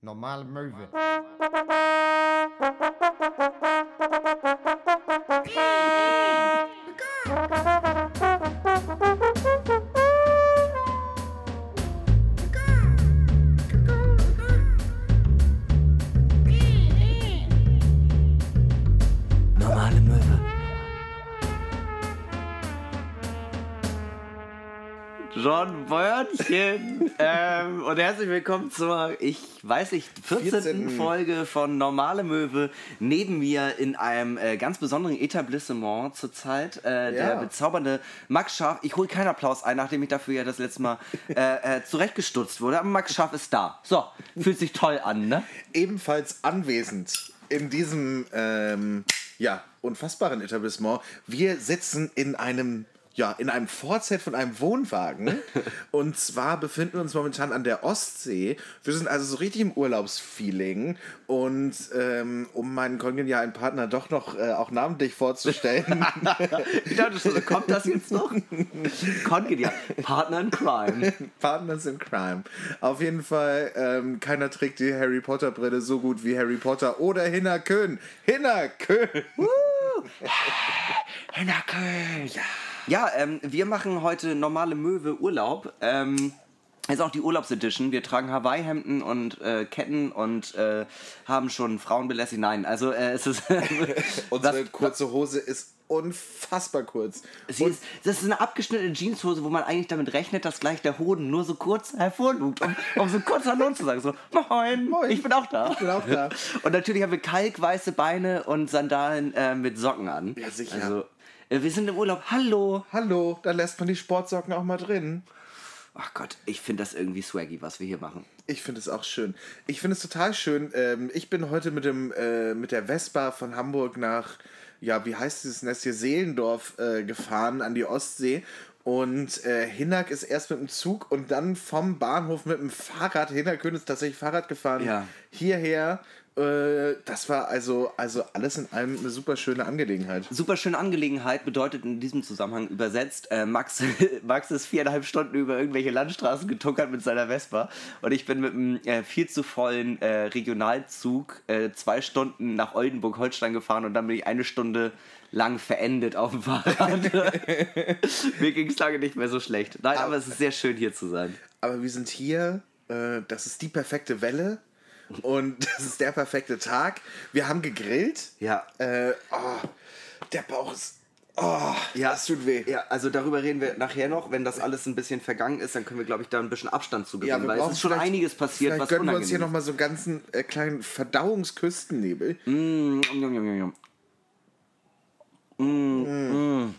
Normale Möwe. Normale Möwe. John Börnchen. Und herzlich willkommen zur, ich weiß nicht, 14. 14.. Folge von Normale Möwe. Neben mir in einem äh, ganz besonderen Etablissement zurzeit äh, der Ja. bezaubernde Max Scharf. Ich hole keinen Applaus ein, nachdem ich dafür ja das letzte Mal äh, äh, zurechtgestutzt wurde. Aber Max Scharf ist da. So, fühlt sich toll an, ne? Ebenfalls anwesend in diesem ähm, ja, unfassbaren Etablissement. Wir sitzen in einem ja, in einem Vorzelt von einem Wohnwagen. Und zwar befinden wir uns momentan an der Ostsee. Wir sind also so richtig im Urlaubsfeeling. Und ähm, um meinen kongenialen Partner doch noch äh, auch namentlich vorzustellen, Ich dachte schon, kommt das jetzt noch? Congenial. Partner in Crime. Partners in Crime. Auf jeden Fall, ähm, keiner trägt die Harry Potter Brille so gut wie Harry Potter oder Hinner Köhn. Hinner Köhn! Ja, ja ähm, wir machen heute normale Möwe Urlaub. Ähm, ist auch die Urlaubsedition. Wir tragen Hawaii-Hemden und äh, Ketten und äh, haben schon Frauen belästigt. Nein, also äh, es ist. Unsere was- kurze Hose ist unfassbar kurz. Sie ist, das ist eine abgeschnittene Jeanshose, wo man eigentlich damit rechnet, dass gleich der Hoden nur so kurz hervorlugt, um, um so kurz Hallo zu sagen. So, moin, Moin. ich bin auch da. Ich bin auch da. Und natürlich haben wir kalkweiße Beine und Sandalen äh, mit Socken an. Ja, sicher. Also, wir sind im Urlaub. Hallo. Hallo, da lässt man die Sportsocken auch mal drin. Ach Gott, ich finde das irgendwie swaggy, was wir hier machen. Ich finde es auch schön. Ich finde es total schön. Ähm, ich bin heute mit, dem, äh, mit der Vespa von Hamburg nach, ja, wie heißt dieses Nest hier, Seelendorf äh, gefahren an die Ostsee. Und äh, Hinnack ist erst mit dem Zug und dann vom Bahnhof mit dem Fahrrad. Hinnerkön ist tatsächlich Fahrrad gefahren. Ja. Hierher. Äh, das war also, also alles in allem eine super schöne Angelegenheit. Super schöne Angelegenheit bedeutet in diesem Zusammenhang übersetzt, äh, Max, Max ist viereinhalb Stunden über irgendwelche Landstraßen getuckert mit seiner Vespa und ich bin mit einem äh, viel zu vollen äh, Regionalzug äh, zwei Stunden nach Oldenburg-Holstein gefahren und dann bin ich eine Stunde lang verendet auf dem Fahrrad. Mir ging es lange nicht mehr so schlecht. Nein, aber es ist sehr schön hier zu sein. Aber wir sind hier, äh, das ist die perfekte Welle und das ist der perfekte Tag. Wir haben gegrillt. Ja. Äh, oh, der Bauch ist. Oh, Ja, das tut weh. Ja, also darüber reden wir nachher noch. Wenn das alles ein bisschen vergangen ist, dann können wir, glaube ich, da ein bisschen Abstand zu gewinnen. weil es ist schon einiges passiert, was gönnen wir unangenehm uns hier nochmal so einen ganzen äh, kleinen Verdauungsküstennebel. Mm, yum, yum, yum. Mm, mm.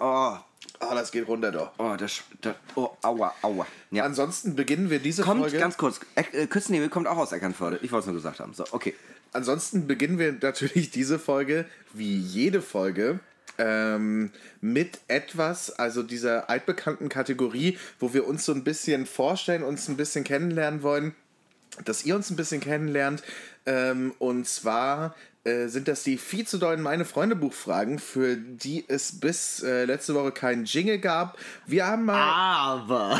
Oh, Oh, das geht runter doch. oh, das, das, oh, aua, aua. Ja. Ansonsten beginnen wir diese Kommt, Folge. ganz kurz, äh, Küstennebel kommt auch aus Eckernförde. Ich wollte es nur gesagt haben. So, okay. Ansonsten beginnen wir natürlich diese Folge, wie jede Folge, ähm, mit etwas, also dieser altbekannten Kategorie, wo wir uns so ein bisschen vorstellen, uns ein bisschen kennenlernen wollen, dass ihr uns ein bisschen kennenlernt. Ähm, und zwar äh, sind das die viel zu dollen Meine Freunde Buchfragen, für die es bis äh, letzte Woche keinen Jingle gab. Wir haben mal. Aber.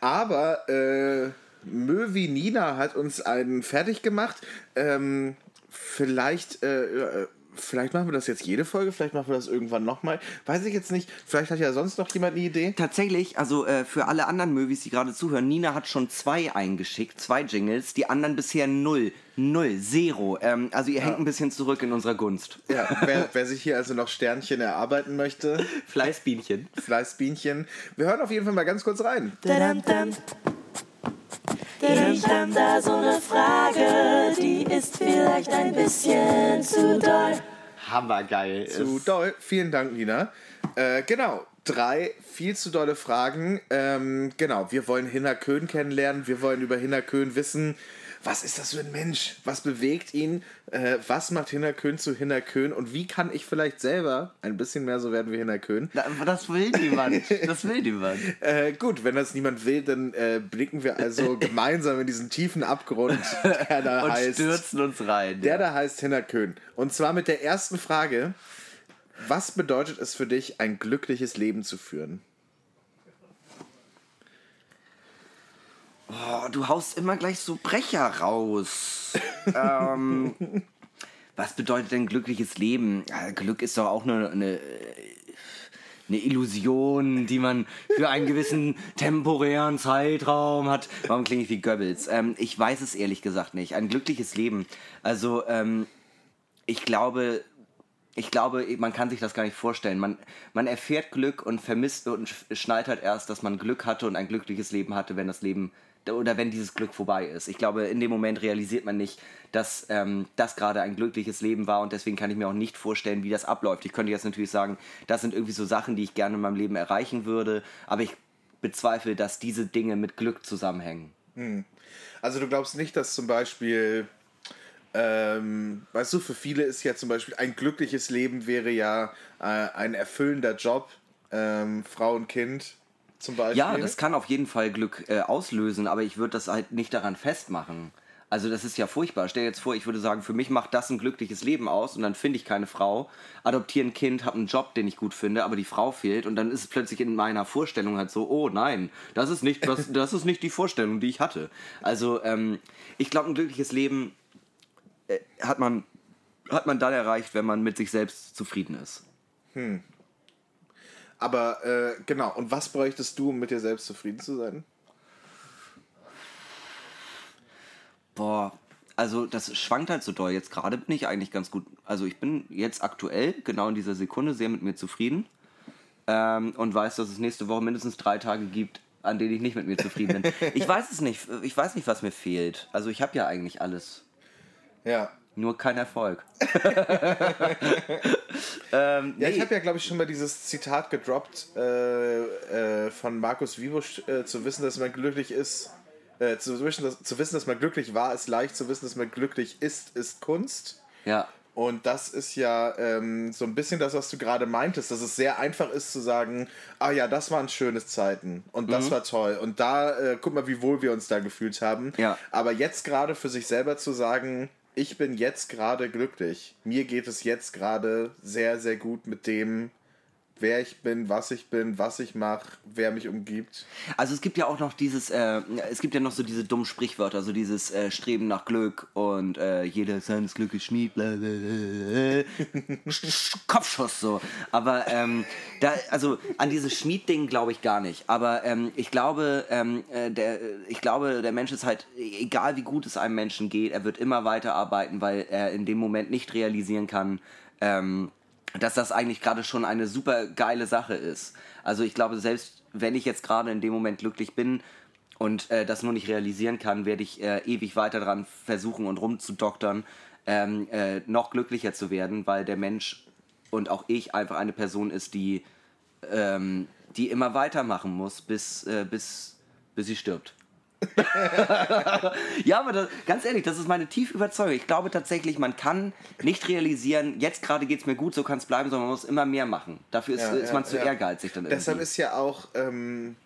Aber äh, Möwi Nina hat uns einen fertig gemacht. Ähm, vielleicht, äh, äh, vielleicht machen wir das jetzt jede Folge, vielleicht machen wir das irgendwann nochmal. Weiß ich jetzt nicht. Vielleicht hat ja sonst noch jemand eine Idee. Tatsächlich, also äh, für alle anderen Movies, die gerade zuhören, Nina hat schon zwei eingeschickt, zwei Jingles, die anderen bisher null. Null, zero. Ähm, also ihr hängt ein bisschen zurück in unserer Gunst. Ja, wer, wer sich hier also noch Sternchen erarbeiten möchte, Fleißbienchen. Fleißbienchen. Wir hören auf jeden Fall mal ganz kurz rein. Dadam, dam. Ich hab da so eine Frage, die ist vielleicht ein bisschen zu doll. Hammergeil. Zu doll. Vielen Dank, Nina. Äh, genau. Drei viel zu dolle Fragen. Ähm, genau, wir wollen Hinner Köhn kennenlernen. Wir wollen über Hinner Köhn wissen, was ist das für ein Mensch? Was bewegt ihn? Äh, was macht Hinner Köhn zu Hinner Köhn? Und wie kann ich vielleicht selber ein bisschen mehr so werden wie Hinner Köhn? Na, Das will niemand. Das will niemand. Äh, gut, wenn das niemand will, dann äh, blicken wir also gemeinsam in diesen tiefen Abgrund, der da Und heißt. stürzen uns rein. Der ja. da heißt Hinner Köhn. Und zwar mit der ersten Frage. Was bedeutet es für dich, ein glückliches Leben zu führen? Oh, du haust immer gleich so Brecher raus. ähm, was bedeutet denn glückliches Leben? Ja, Glück ist doch auch nur eine, eine Illusion, die man für einen gewissen temporären Zeitraum hat. Warum klinge ich wie Goebbels? Ähm, ich weiß es ehrlich gesagt nicht. Ein glückliches Leben. Also, ähm, ich glaube, ich glaube, man kann sich das gar nicht vorstellen. Man, man erfährt Glück und vermisst und schnallt halt erst, dass man Glück hatte und ein glückliches Leben hatte, wenn das Leben oder wenn dieses Glück vorbei ist. Ich glaube, in dem Moment realisiert man nicht, dass ähm, das gerade ein glückliches Leben war und deswegen kann ich mir auch nicht vorstellen, wie das abläuft. Ich könnte jetzt natürlich sagen, das sind irgendwie so Sachen, die ich gerne in meinem Leben erreichen würde, aber ich bezweifle, dass diese Dinge mit Glück zusammenhängen. Hm. Also du glaubst nicht, dass zum Beispiel, ähm, weißt du, für viele ist ja zum Beispiel ein glückliches Leben wäre ja äh, ein erfüllender Job, ähm, Frau und Kind zum Beispiel. Ja, das kann auf jeden Fall Glück äh, auslösen, aber ich würde das halt nicht daran festmachen. Also das ist ja furchtbar. Stell dir jetzt vor, ich würde sagen, für mich macht das ein glückliches Leben aus und dann finde ich keine Frau, adoptiere ein Kind, habe einen Job, den ich gut finde, aber die Frau fehlt und dann ist es plötzlich in meiner Vorstellung halt so, oh nein, das ist nicht, das, das ist nicht die Vorstellung, die ich hatte. Also ähm, ich glaube, ein glückliches Leben äh, hat, man, hat man dann erreicht, wenn man mit sich selbst zufrieden ist. Hm. Aber äh, genau, und was bräuchtest du, um mit dir selbst zufrieden zu sein? Boah, also das schwankt halt so doll. Jetzt gerade bin ich eigentlich ganz gut. Also ich bin jetzt aktuell, genau in dieser Sekunde, sehr mit mir zufrieden. Ähm, und weiß, dass es nächste Woche mindestens drei Tage gibt, an denen ich nicht mit mir zufrieden bin. ich weiß es nicht. Ich weiß nicht, was mir fehlt. Also ich habe ja eigentlich alles. Ja. Nur kein Erfolg. ähm, ja, nee. ich habe ja, glaube ich, schon mal dieses Zitat gedroppt äh, äh, von Markus Wiebusch, äh, zu wissen, dass man glücklich ist. Äh, zu, wissen, dass, zu wissen, dass man glücklich war, ist leicht. Zu wissen, dass man glücklich ist, ist Kunst. Ja. Und das ist ja ähm, so ein bisschen das, was du gerade meintest, dass es sehr einfach ist zu sagen, ah ja, das waren schöne Zeiten und das mhm. war toll und da, äh, guck mal, wie wohl wir uns da gefühlt haben. Ja. Aber jetzt gerade für sich selber zu sagen, ich bin jetzt gerade glücklich. Mir geht es jetzt gerade sehr, sehr gut mit dem, wer ich bin, was ich bin, was ich mache, wer mich umgibt. Also es gibt ja auch noch dieses, äh, es gibt ja noch so diese dummen Sprichwörter, so dieses äh, Streben nach Glück und äh, jeder seines Glückes Schmied, Kopfschuss so. Aber ähm, da, also an dieses Schmied-Ding glaube ich gar nicht. Aber ähm, ich glaube, ähm, äh, der, ich glaube, der Mensch ist halt, egal wie gut es einem Menschen geht, er wird immer weiterarbeiten, weil er in dem Moment nicht realisieren kann, ähm, dass das eigentlich gerade schon eine super geile Sache ist. Also ich glaube, selbst wenn ich jetzt gerade in dem Moment glücklich bin und äh, das nur nicht realisieren kann, werde ich äh, ewig weiter dran versuchen und rumzudoktern, ähm, äh, noch glücklicher zu werden, weil der Mensch und auch ich einfach eine Person ist, die, ähm, die immer weitermachen muss, bis, äh, bis, bis sie stirbt. ja, aber das, ganz ehrlich, das ist meine tiefe Überzeugung. Ich glaube tatsächlich, man kann nicht realisieren, jetzt gerade geht es mir gut, so kann es bleiben, sondern man muss immer mehr machen. Dafür ist, ja, ist man ja, zu ja. ehrgeizig dann irgendwie. Deshalb ist ja auch, ähm,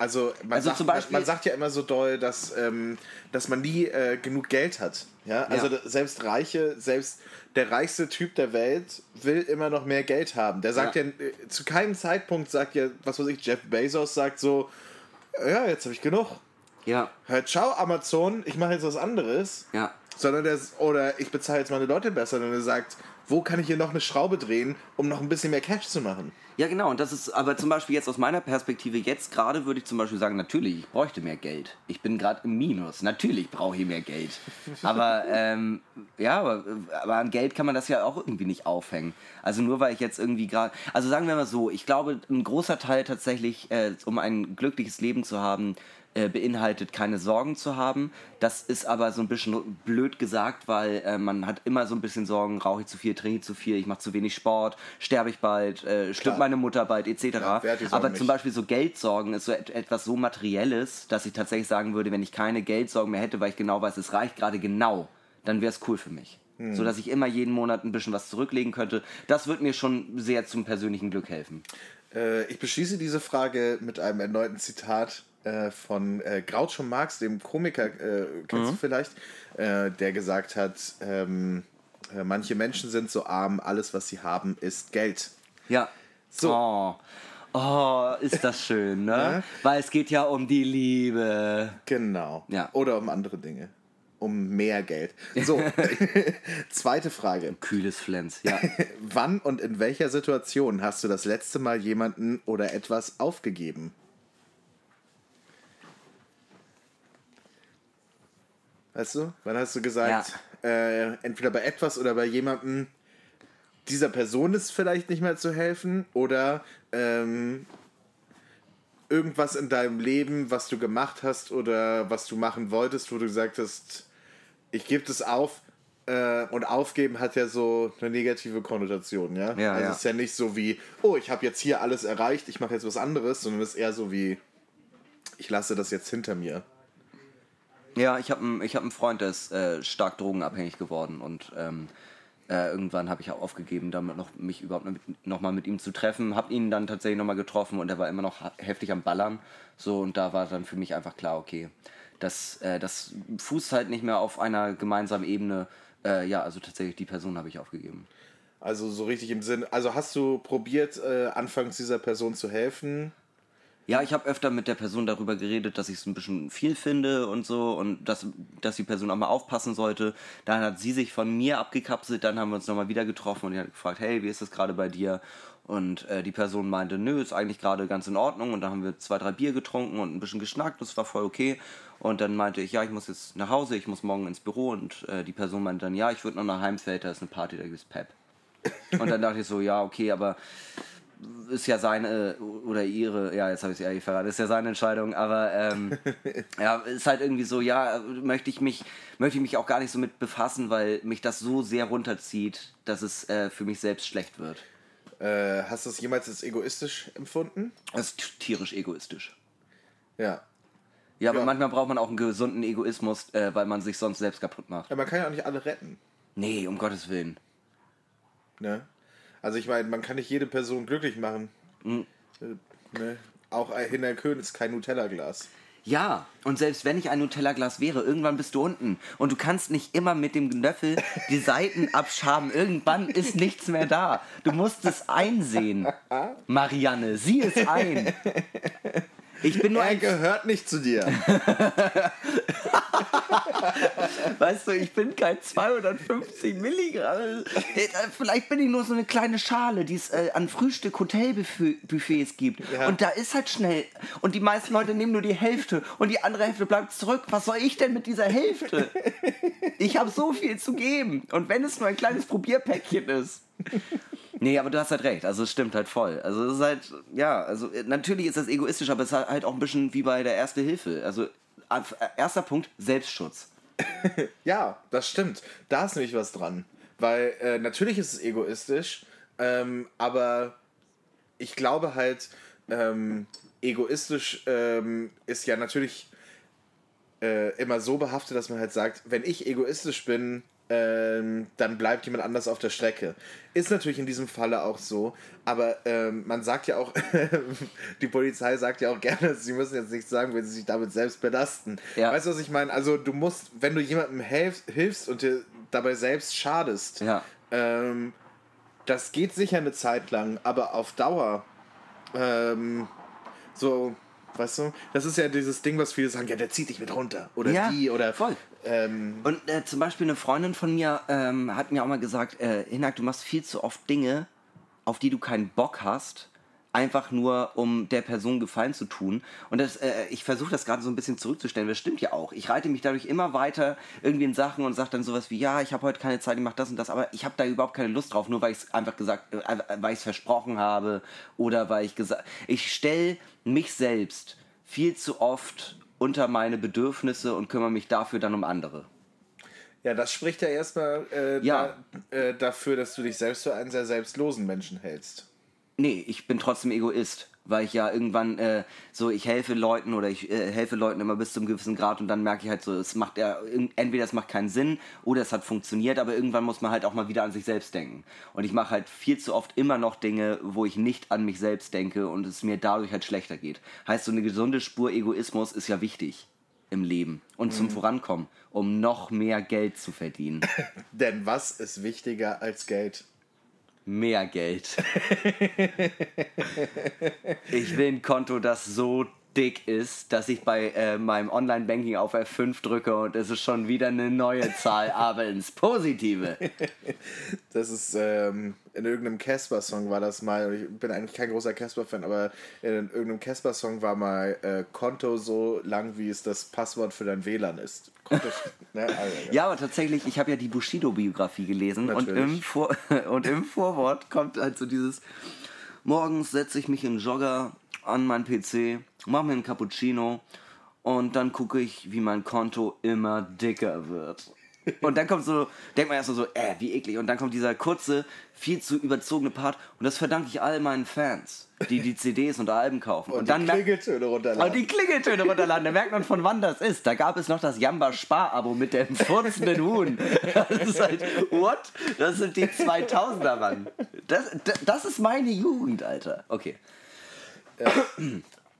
also, man, also sagt, Beispiel, man sagt ja immer so doll, dass, ähm, dass man nie äh, genug Geld hat. Ja? Also selbst Reiche, selbst der reichste Typ der Welt will immer noch mehr Geld haben. Der sagt ja, äh, zu keinem Zeitpunkt sagt ja, was weiß ich, Jeff Bezos sagt so, ja, jetzt habe ich genug. Ja. Hört, ciao Amazon, ich mache jetzt was anderes. Ja. Sondern der, oder ich bezahle jetzt meine Leute besser, sondern er sagt, wo kann ich hier noch eine Schraube drehen, um noch ein bisschen mehr Cash zu machen? Ja, genau. Und das ist aber zum Beispiel jetzt aus meiner Perspektive, jetzt gerade würde ich zum Beispiel sagen, natürlich, ich bräuchte mehr Geld. Ich bin gerade im Minus. Natürlich brauche ich mehr Geld. Aber ähm, ja, aber, aber an Geld kann man das ja auch irgendwie nicht aufhängen. Also nur weil ich jetzt irgendwie gerade. Also sagen wir mal so, ich glaube, ein großer Teil tatsächlich, äh, um ein glückliches Leben zu haben, äh, beinhaltet, keine Sorgen zu haben. Das ist aber so ein bisschen blöd gesagt, weil äh, man hat immer so ein bisschen Sorgen, rauche ich zu viel, trinke ich zu viel, ich mache zu wenig Sport, sterbe ich bald, äh, stirbt meine Mutter bald, etc. Ja, aber nicht. zum Beispiel so Geldsorgen ist so et etwas so Materielles, dass ich tatsächlich sagen würde, wenn ich keine Geldsorgen mehr hätte, weil ich genau weiß, es reicht gerade genau, dann wäre es cool für mich. Hm. So dass ich immer jeden Monat ein bisschen was zurücklegen könnte. Das wird mir schon sehr zum persönlichen Glück helfen. Äh, ich beschließe diese Frage mit einem erneuten Zitat äh, von äh, Groucho Marx, dem Komiker, äh, kennst mhm. du vielleicht, äh, der gesagt hat, ähm, äh, manche Menschen sind so arm, alles was sie haben ist Geld. Ja. So. Oh. Oh, ist das schön, ne? Ja. Weil es geht ja um die Liebe. Genau. Ja. Oder um andere Dinge. Um mehr Geld. So, zweite Frage. Kühles Flens, ja. Wann und in welcher Situation hast du das letzte Mal jemanden oder etwas aufgegeben? Weißt du? Wann hast du gesagt, äh, entweder bei etwas oder bei jemandem, dieser Person ist vielleicht nicht mehr zu helfen oder ähm, irgendwas in deinem Leben, was du gemacht hast oder was du machen wolltest, wo du gesagt hast, ich gebe das auf. Äh, und aufgeben hat ja so eine negative Konnotation, ja? Ja, also ja. es ist ja nicht so wie, oh, ich habe jetzt hier alles erreicht, ich mache jetzt was anderes, sondern es ist eher so wie, ich lasse das jetzt hinter mir. Ja, ich habe einen hab Freund, der ist äh, stark drogenabhängig geworden und ähm, äh, irgendwann habe ich auch aufgegeben, damit noch, mich überhaupt mit, noch mal mit ihm zu treffen. Habe ihn dann tatsächlich noch mal getroffen und er war immer noch heftig am Ballern. So und da war dann für mich einfach klar, okay, das, äh, das fußt halt nicht mehr auf einer gemeinsamen Ebene. Äh, ja, also tatsächlich die Person habe ich aufgegeben. Also so richtig im Sinn, also hast du probiert, äh, anfangs dieser Person zu helfen? Ja, ich habe öfter mit der Person darüber geredet, dass ich es ein bisschen viel finde und so und dass, dass die Person auch mal aufpassen sollte. Dann hat sie sich von mir abgekapselt, dann haben wir uns nochmal wieder getroffen und die hat gefragt, hey, wie ist das gerade bei dir? Und äh, die Person meinte, nö, ist eigentlich gerade ganz in Ordnung. Und dann haben wir zwei, drei Bier getrunken und ein bisschen geschnackt, das war voll okay. Und dann meinte ich, ja, ich muss jetzt nach Hause, ich muss morgen ins Büro. Und äh, die Person meinte dann, ja, ich würde noch nach Heimfeld, da ist eine Party, da gibt's Pep. Und dann dachte ich so, ja, okay, aber ist ja seine oder ihre, ja, jetzt habe ich es ehrlich verraten, ist ja seine Entscheidung, aber ähm, ja, ist halt irgendwie so, ja, möchte ich mich, möchte ich mich auch gar nicht so mit befassen, weil mich das so sehr runterzieht, dass es äh, für mich selbst schlecht wird. Äh, hast du es jemals als egoistisch empfunden? Das ist tierisch egoistisch. Ja. Ja, aber Ja. manchmal braucht man auch einen gesunden Egoismus, äh, weil man sich sonst selbst kaputt macht. ja. Man kann ja auch nicht alle retten. Nee, um Gottes Willen. Ne? Also ich meine, man kann nicht jede Person glücklich machen. Mhm. Äh, Ne? Auch ein Hinner Köhn ist kein Nutella-Glas. Ja, und selbst wenn ich ein Nutella-Glas wäre, irgendwann bist du unten. Und du kannst nicht immer mit dem Löffel die Seiten abschaben. Irgendwann ist nichts mehr da. Du musst es einsehen. Marianne, sieh es ein. Ich bin nur Er gehört nicht zu dir. weißt du, ich bin kein 250 Milligramm. Äh, Vielleicht bin ich nur so eine kleine Schale, die es äh, an Frühstück-Hotel-Buffets gibt. Ja. Und da ist halt schnell. Und die meisten Leute nehmen nur die Hälfte und die andere Hälfte bleibt zurück. Was soll ich denn mit dieser Hälfte? Ich habe so viel zu geben. Und wenn es nur ein kleines Probierpäckchen ist. Nee, aber du hast halt recht. Also es stimmt halt voll. Also es ist halt, ja, also natürlich ist das egoistisch, aber es ist halt auch ein bisschen wie bei der Erste Hilfe. Also erster Punkt, Selbstschutz. Ja, das stimmt. Da ist nämlich was dran. Weil äh, natürlich ist es egoistisch, ähm, aber ich glaube halt, ähm, egoistisch ähm, ist ja natürlich äh, immer so behaftet, dass man halt sagt, wenn ich egoistisch bin, ähm, dann bleibt jemand anders auf der Strecke. Ist natürlich in diesem Falle auch so, aber ähm, man sagt ja auch, die Polizei sagt ja auch gerne, sie müssen jetzt nichts sagen, wenn sie sich damit selbst belasten. Ja. Weißt du, was ich meine? Also du musst, wenn du jemandem helf, hilfst und dir dabei selbst schadest, Ja. ähm, das geht sicher eine Zeit lang, aber auf Dauer, ähm, so, weißt du, das ist ja dieses Ding, was viele sagen, ja, der zieht dich mit runter. Oder Ja, die, oder. voll. Ähm, Und äh, zum Beispiel eine Freundin von mir ähm, hat mir auch mal gesagt, äh, Hinak, du machst viel zu oft Dinge, auf die du keinen Bock hast, einfach nur um der Person Gefallen zu tun. Und das, äh, ich versuche das gerade so ein bisschen zurückzustellen, das stimmt ja auch. Ich reite mich dadurch immer weiter irgendwie in Sachen und sage dann sowas wie, ja, ich habe heute keine Zeit, ich mache das und das, aber ich habe da überhaupt keine Lust drauf, nur weil ich es einfach gesagt, äh, weil ich es versprochen habe oder weil ich gesagt, ich stelle mich selbst viel zu oft unter meine Bedürfnisse und kümmere mich dafür dann um andere. ja, das spricht ja erstmal äh, Ja. da, äh, dafür, dass du dich selbst für einen sehr selbstlosen Menschen hältst. Nee, ich bin trotzdem Egoist, weil ich ja irgendwann äh, so, ich helfe Leuten oder ich äh, helfe Leuten immer bis zum gewissen Grad und dann merke ich halt so, es macht ja, entweder es macht keinen Sinn oder es hat funktioniert, aber irgendwann muss man halt auch mal wieder an sich selbst denken. Und ich mache halt viel zu oft immer noch Dinge, wo ich nicht an mich selbst denke und es mir dadurch halt schlechter geht. Heißt, so eine gesunde Spur Egoismus ist ja wichtig im Leben und zum Vorankommen, um noch mehr Geld zu verdienen. Denn was ist wichtiger als Geld? Mehr Geld. ich will ein Konto, das so dick ist, dass ich bei äh, meinem Online-Banking auf F5 drücke und es ist schon wieder eine neue Zahl, aber ins Positive. Das ist ähm, in irgendeinem Casper-Song war das mal. Ich bin eigentlich kein großer Casper-Fan, aber in irgendeinem Casper-Song war mal äh, Konto so lang, wie es das Passwort für dein WLAN ist. Konto, ne? also, ja. Ja, aber tatsächlich, ich habe ja die Bushido-Biografie gelesen und im, Vor und im Vorwort kommt halt so dieses: Morgens setze ich mich im Jogger an meinen PC, mache mir einen Cappuccino und dann gucke ich, wie mein Konto immer dicker wird. Und dann kommt so, denkt man erst so, so, äh, wie eklig. Und dann kommt dieser kurze, viel zu überzogene Part. Und das verdanke ich all meinen Fans, die die CDs und Alben kaufen. Und, Und, dann die Klingeltöne runterladen. und die Klingeltöne runterladen, da merkt man von wann das ist. Da gab es noch das Jamba Spar-Abo mit dem furzenden Huhn. Das ist halt, what? Das sind die 2000er, Mann. Das, das ist meine Jugend, Alter. Okay.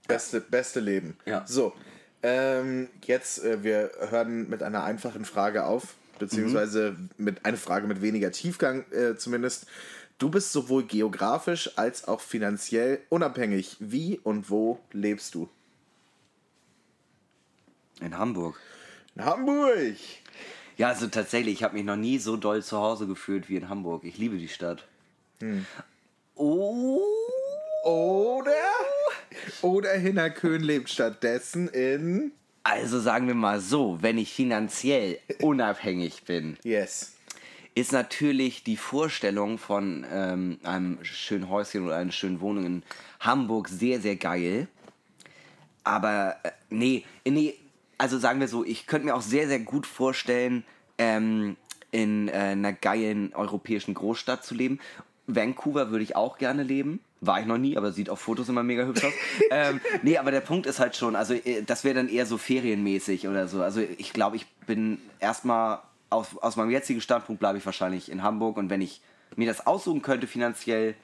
Beste, beste Leben. Ja. So, ähm, jetzt, äh, wir hören mit einer einfachen Frage auf, beziehungsweise mit einer Frage mit weniger Tiefgang äh, zumindest. Du bist sowohl geografisch als auch finanziell unabhängig. Wie und wo lebst du? In Hamburg. In Hamburg! Ja, also tatsächlich, ich habe mich noch nie so doll zu Hause gefühlt wie in Hamburg. Ich liebe die Stadt. Oh. Oder? Oder Hinnerkön lebt stattdessen in. Also sagen wir mal so, wenn ich finanziell unabhängig bin, Yes. ist natürlich die Vorstellung von ähm, einem schönen Häuschen oder einer schönen Wohnung in Hamburg sehr, sehr geil. Aber äh, nee, nee, also sagen wir so, ich könnte mir auch sehr, sehr gut vorstellen, ähm, in äh, einer geilen europäischen Großstadt zu leben. Vancouver würde ich auch gerne leben. War ich noch nie, aber sieht auf Fotos immer mega hübsch aus. ähm, nee, aber der Punkt ist halt schon, also äh, das wäre dann eher so ferienmäßig oder so. Also ich glaube, ich bin erstmal aus, aus meinem jetzigen Standpunkt bleibe ich wahrscheinlich in Hamburg und wenn ich mir das aussuchen könnte, finanziell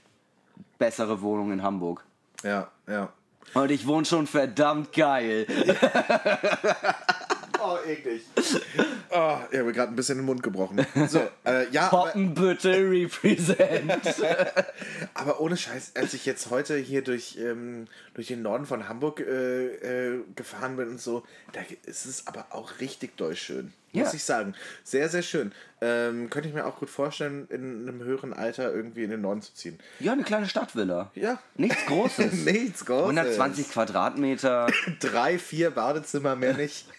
bessere Wohnung in Hamburg. Ja, ja. Und ich wohne schon verdammt geil. Oh, eklig. Oh, ich habe mir gerade ein bisschen den Mund gebrochen. So, äh, ja, aber, Poppenbüttel represent. aber ohne Scheiß, als ich jetzt heute hier durch, ähm, durch den Norden von Hamburg äh, äh, gefahren bin und so, da ist es aber auch richtig doll schön. Muss Ja. ich sagen. Sehr, sehr schön. Ähm, könnte ich mir auch gut vorstellen, in einem höheren Alter irgendwie in den Norden zu ziehen. Ja, eine kleine Stadtvilla. Ja. Nichts Großes. Nichts Großes. 120 Quadratmeter. Drei, vier Badezimmer, mehr nicht.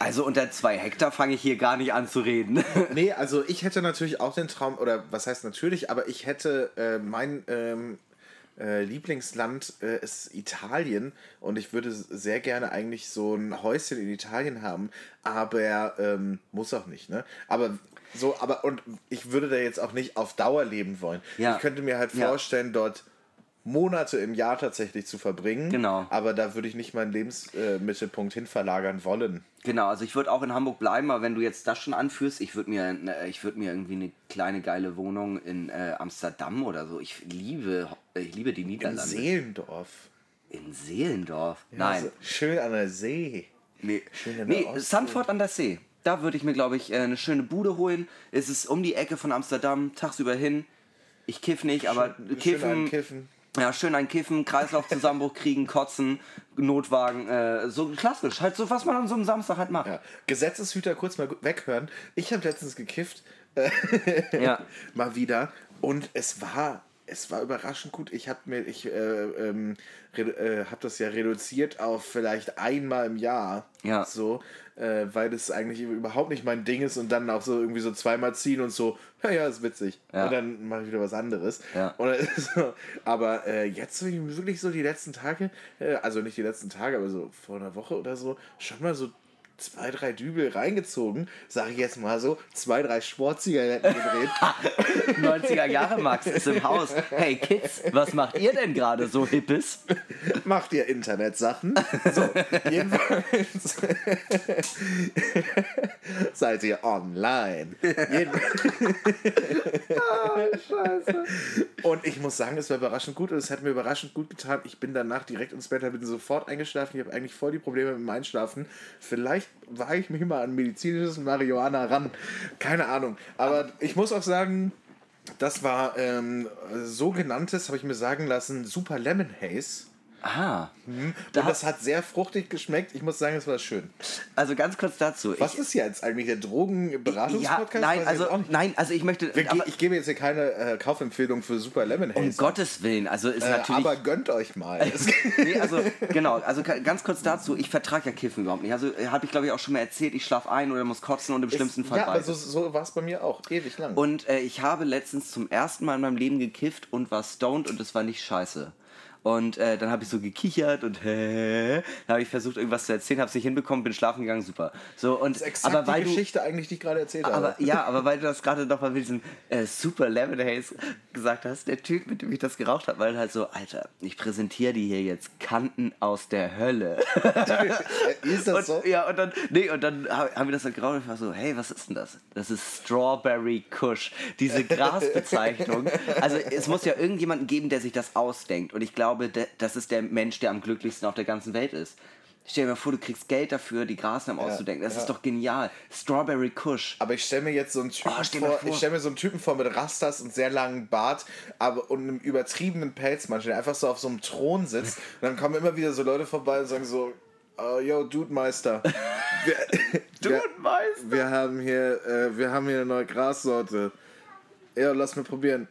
Also unter zwei Hektar fange ich hier gar nicht an zu reden. Nee, also ich hätte natürlich auch den Traum, oder was heißt natürlich, aber ich hätte äh, mein ähm, äh, Lieblingsland äh, ist Italien und ich würde sehr gerne eigentlich so ein Häuschen in Italien haben, aber ähm, muss auch nicht, ne? Aber so, aber und ich würde da jetzt auch nicht auf Dauer leben wollen. Ja. Ich könnte mir halt Ja. vorstellen, dort Monate im Jahr tatsächlich zu verbringen. Genau. Aber da würde ich nicht meinen Lebensmittelpunkt äh, hin verlagern wollen. Genau, also ich würde auch in Hamburg bleiben, aber wenn du jetzt das schon anführst, ich würde mir, ne, ich würde mir irgendwie eine kleine geile Wohnung in äh, Amsterdam oder so. Ich liebe, ich liebe die In Niederlande. Seelendorf. In Seelendorf. Nein. Also, schön an der See. Nee, Schön in der nee Ostsee. Sanford an der See. Da würde ich mir, glaube ich, äh, eine schöne Bude holen. Es ist um die Ecke von Amsterdam, tagsüber hin. Ich kiff nicht, aber Schön kiffen, Kiffen. Ja, schön ein Kiffen, Kreislaufzusammenbruch kriegen, kotzen, Notwagen, äh, so klassisch. Halt so, was man an so einem Samstag halt macht. Ja. Gesetzeshüter kurz mal weghören. Ich habe letztens gekifft. Ja. mal wieder. Und es war, es war überraschend gut. Ich habe mir, ich äh, ähm, äh, habe das ja reduziert auf vielleicht einmal im Jahr. Ja. So, äh, weil das eigentlich überhaupt nicht mein Ding ist und dann auch so irgendwie so zweimal ziehen und so, ja, ja, ist witzig. Ja. Und dann mache ich wieder was anderes. Ja. Oder so. Aber äh, jetzt wirklich so die letzten Tage, äh, also nicht die letzten Tage, aber so vor einer Woche oder so, schon mal so zwei, drei Dübel reingezogen, sage ich jetzt mal so, zwei, drei Sportzigaretten gedreht. 90er Jahre Max ist im Haus. Hey Kids, was macht ihr denn gerade so Hippes? Macht ihr Internetsachen? So, jedenfalls seid ihr online. Jeden Und ich muss sagen, es war überraschend gut und es hat mir überraschend gut getan. Ich bin danach direkt ins Bett, bin sofort eingeschlafen. Ich habe eigentlich voll die Probleme mit dem Einschlafen. Vielleicht wage ich mich mal an medizinisches Marihuana ran. Keine Ahnung. Aber ich muss auch sagen, Das war ähm, sogenanntes, habe ich mir sagen lassen, Super Lemon Haze. Ah. Und das hat sehr fruchtig geschmeckt. Ich muss sagen, es war schön. Also ganz kurz dazu. Was ich, ist jetzt eigentlich der ja, Drogenberatungspodcast? nein, ich jetzt also nein, also ich möchte. Wir aber, ich gebe jetzt hier keine äh, Kaufempfehlung für Super Lemon Haze. um Gottes Willen, also ist äh, natürlich. aber gönnt euch mal. Nee, also genau, also ganz kurz dazu, ich vertrage ja Kiffen überhaupt nicht. Also habe ich glaube ich auch schon mal erzählt, ich schlafe ein oder muss kotzen und im schlimmsten Fall ja, aber so, so war es bei mir auch. Ewig lang. Und äh, ich habe letztens zum ersten Mal in meinem Leben gekifft und war stoned und es war nicht scheiße. Und äh, dann habe ich so gekichert und hä, dann habe ich versucht irgendwas zu erzählen, habe es nicht hinbekommen, bin schlafen gegangen, super. So und das ist exakt aber die weil du Geschichte eigentlich, die ich gerade erzählt aber habe. ja, aber weil du das gerade noch mal mit diesem äh, Super Lemon Haze gesagt hast, der Typ, mit dem ich das geraucht habe, weil halt so, Alter, ich präsentiere dir hier jetzt Kanten aus der Hölle. Ist das und, so? Ja, und dann, nee, und dann hab- haben wir das halt geraucht und ich war so, hey, was ist denn das? Das ist Strawberry Kush. Diese Grasbezeichnung. Also es muss ja irgendjemanden geben, der sich das ausdenkt. Und ich glaube, de- das ist der Mensch, der am glücklichsten auf der ganzen Welt ist. Stell dir mal vor, du kriegst Geld dafür, die Grasnamen auszudenken. Das ja. ist doch genial. Strawberry Kush. Aber ich stelle mir jetzt so einen Typen Oh, stell dir vor, vor. ich stelle mir so einen Typen vor mit Rastas und sehr langem Bart, aber und einem übertriebenen Pelzmantel, der einfach so auf so einem Thron sitzt. Und dann kommen immer wieder so Leute vorbei und sagen so, oh, yo, Dude Meister. Wir, wir, Meister. wir haben hier, äh, wir haben hier eine neue Grassorte. Ja, lass mir probieren.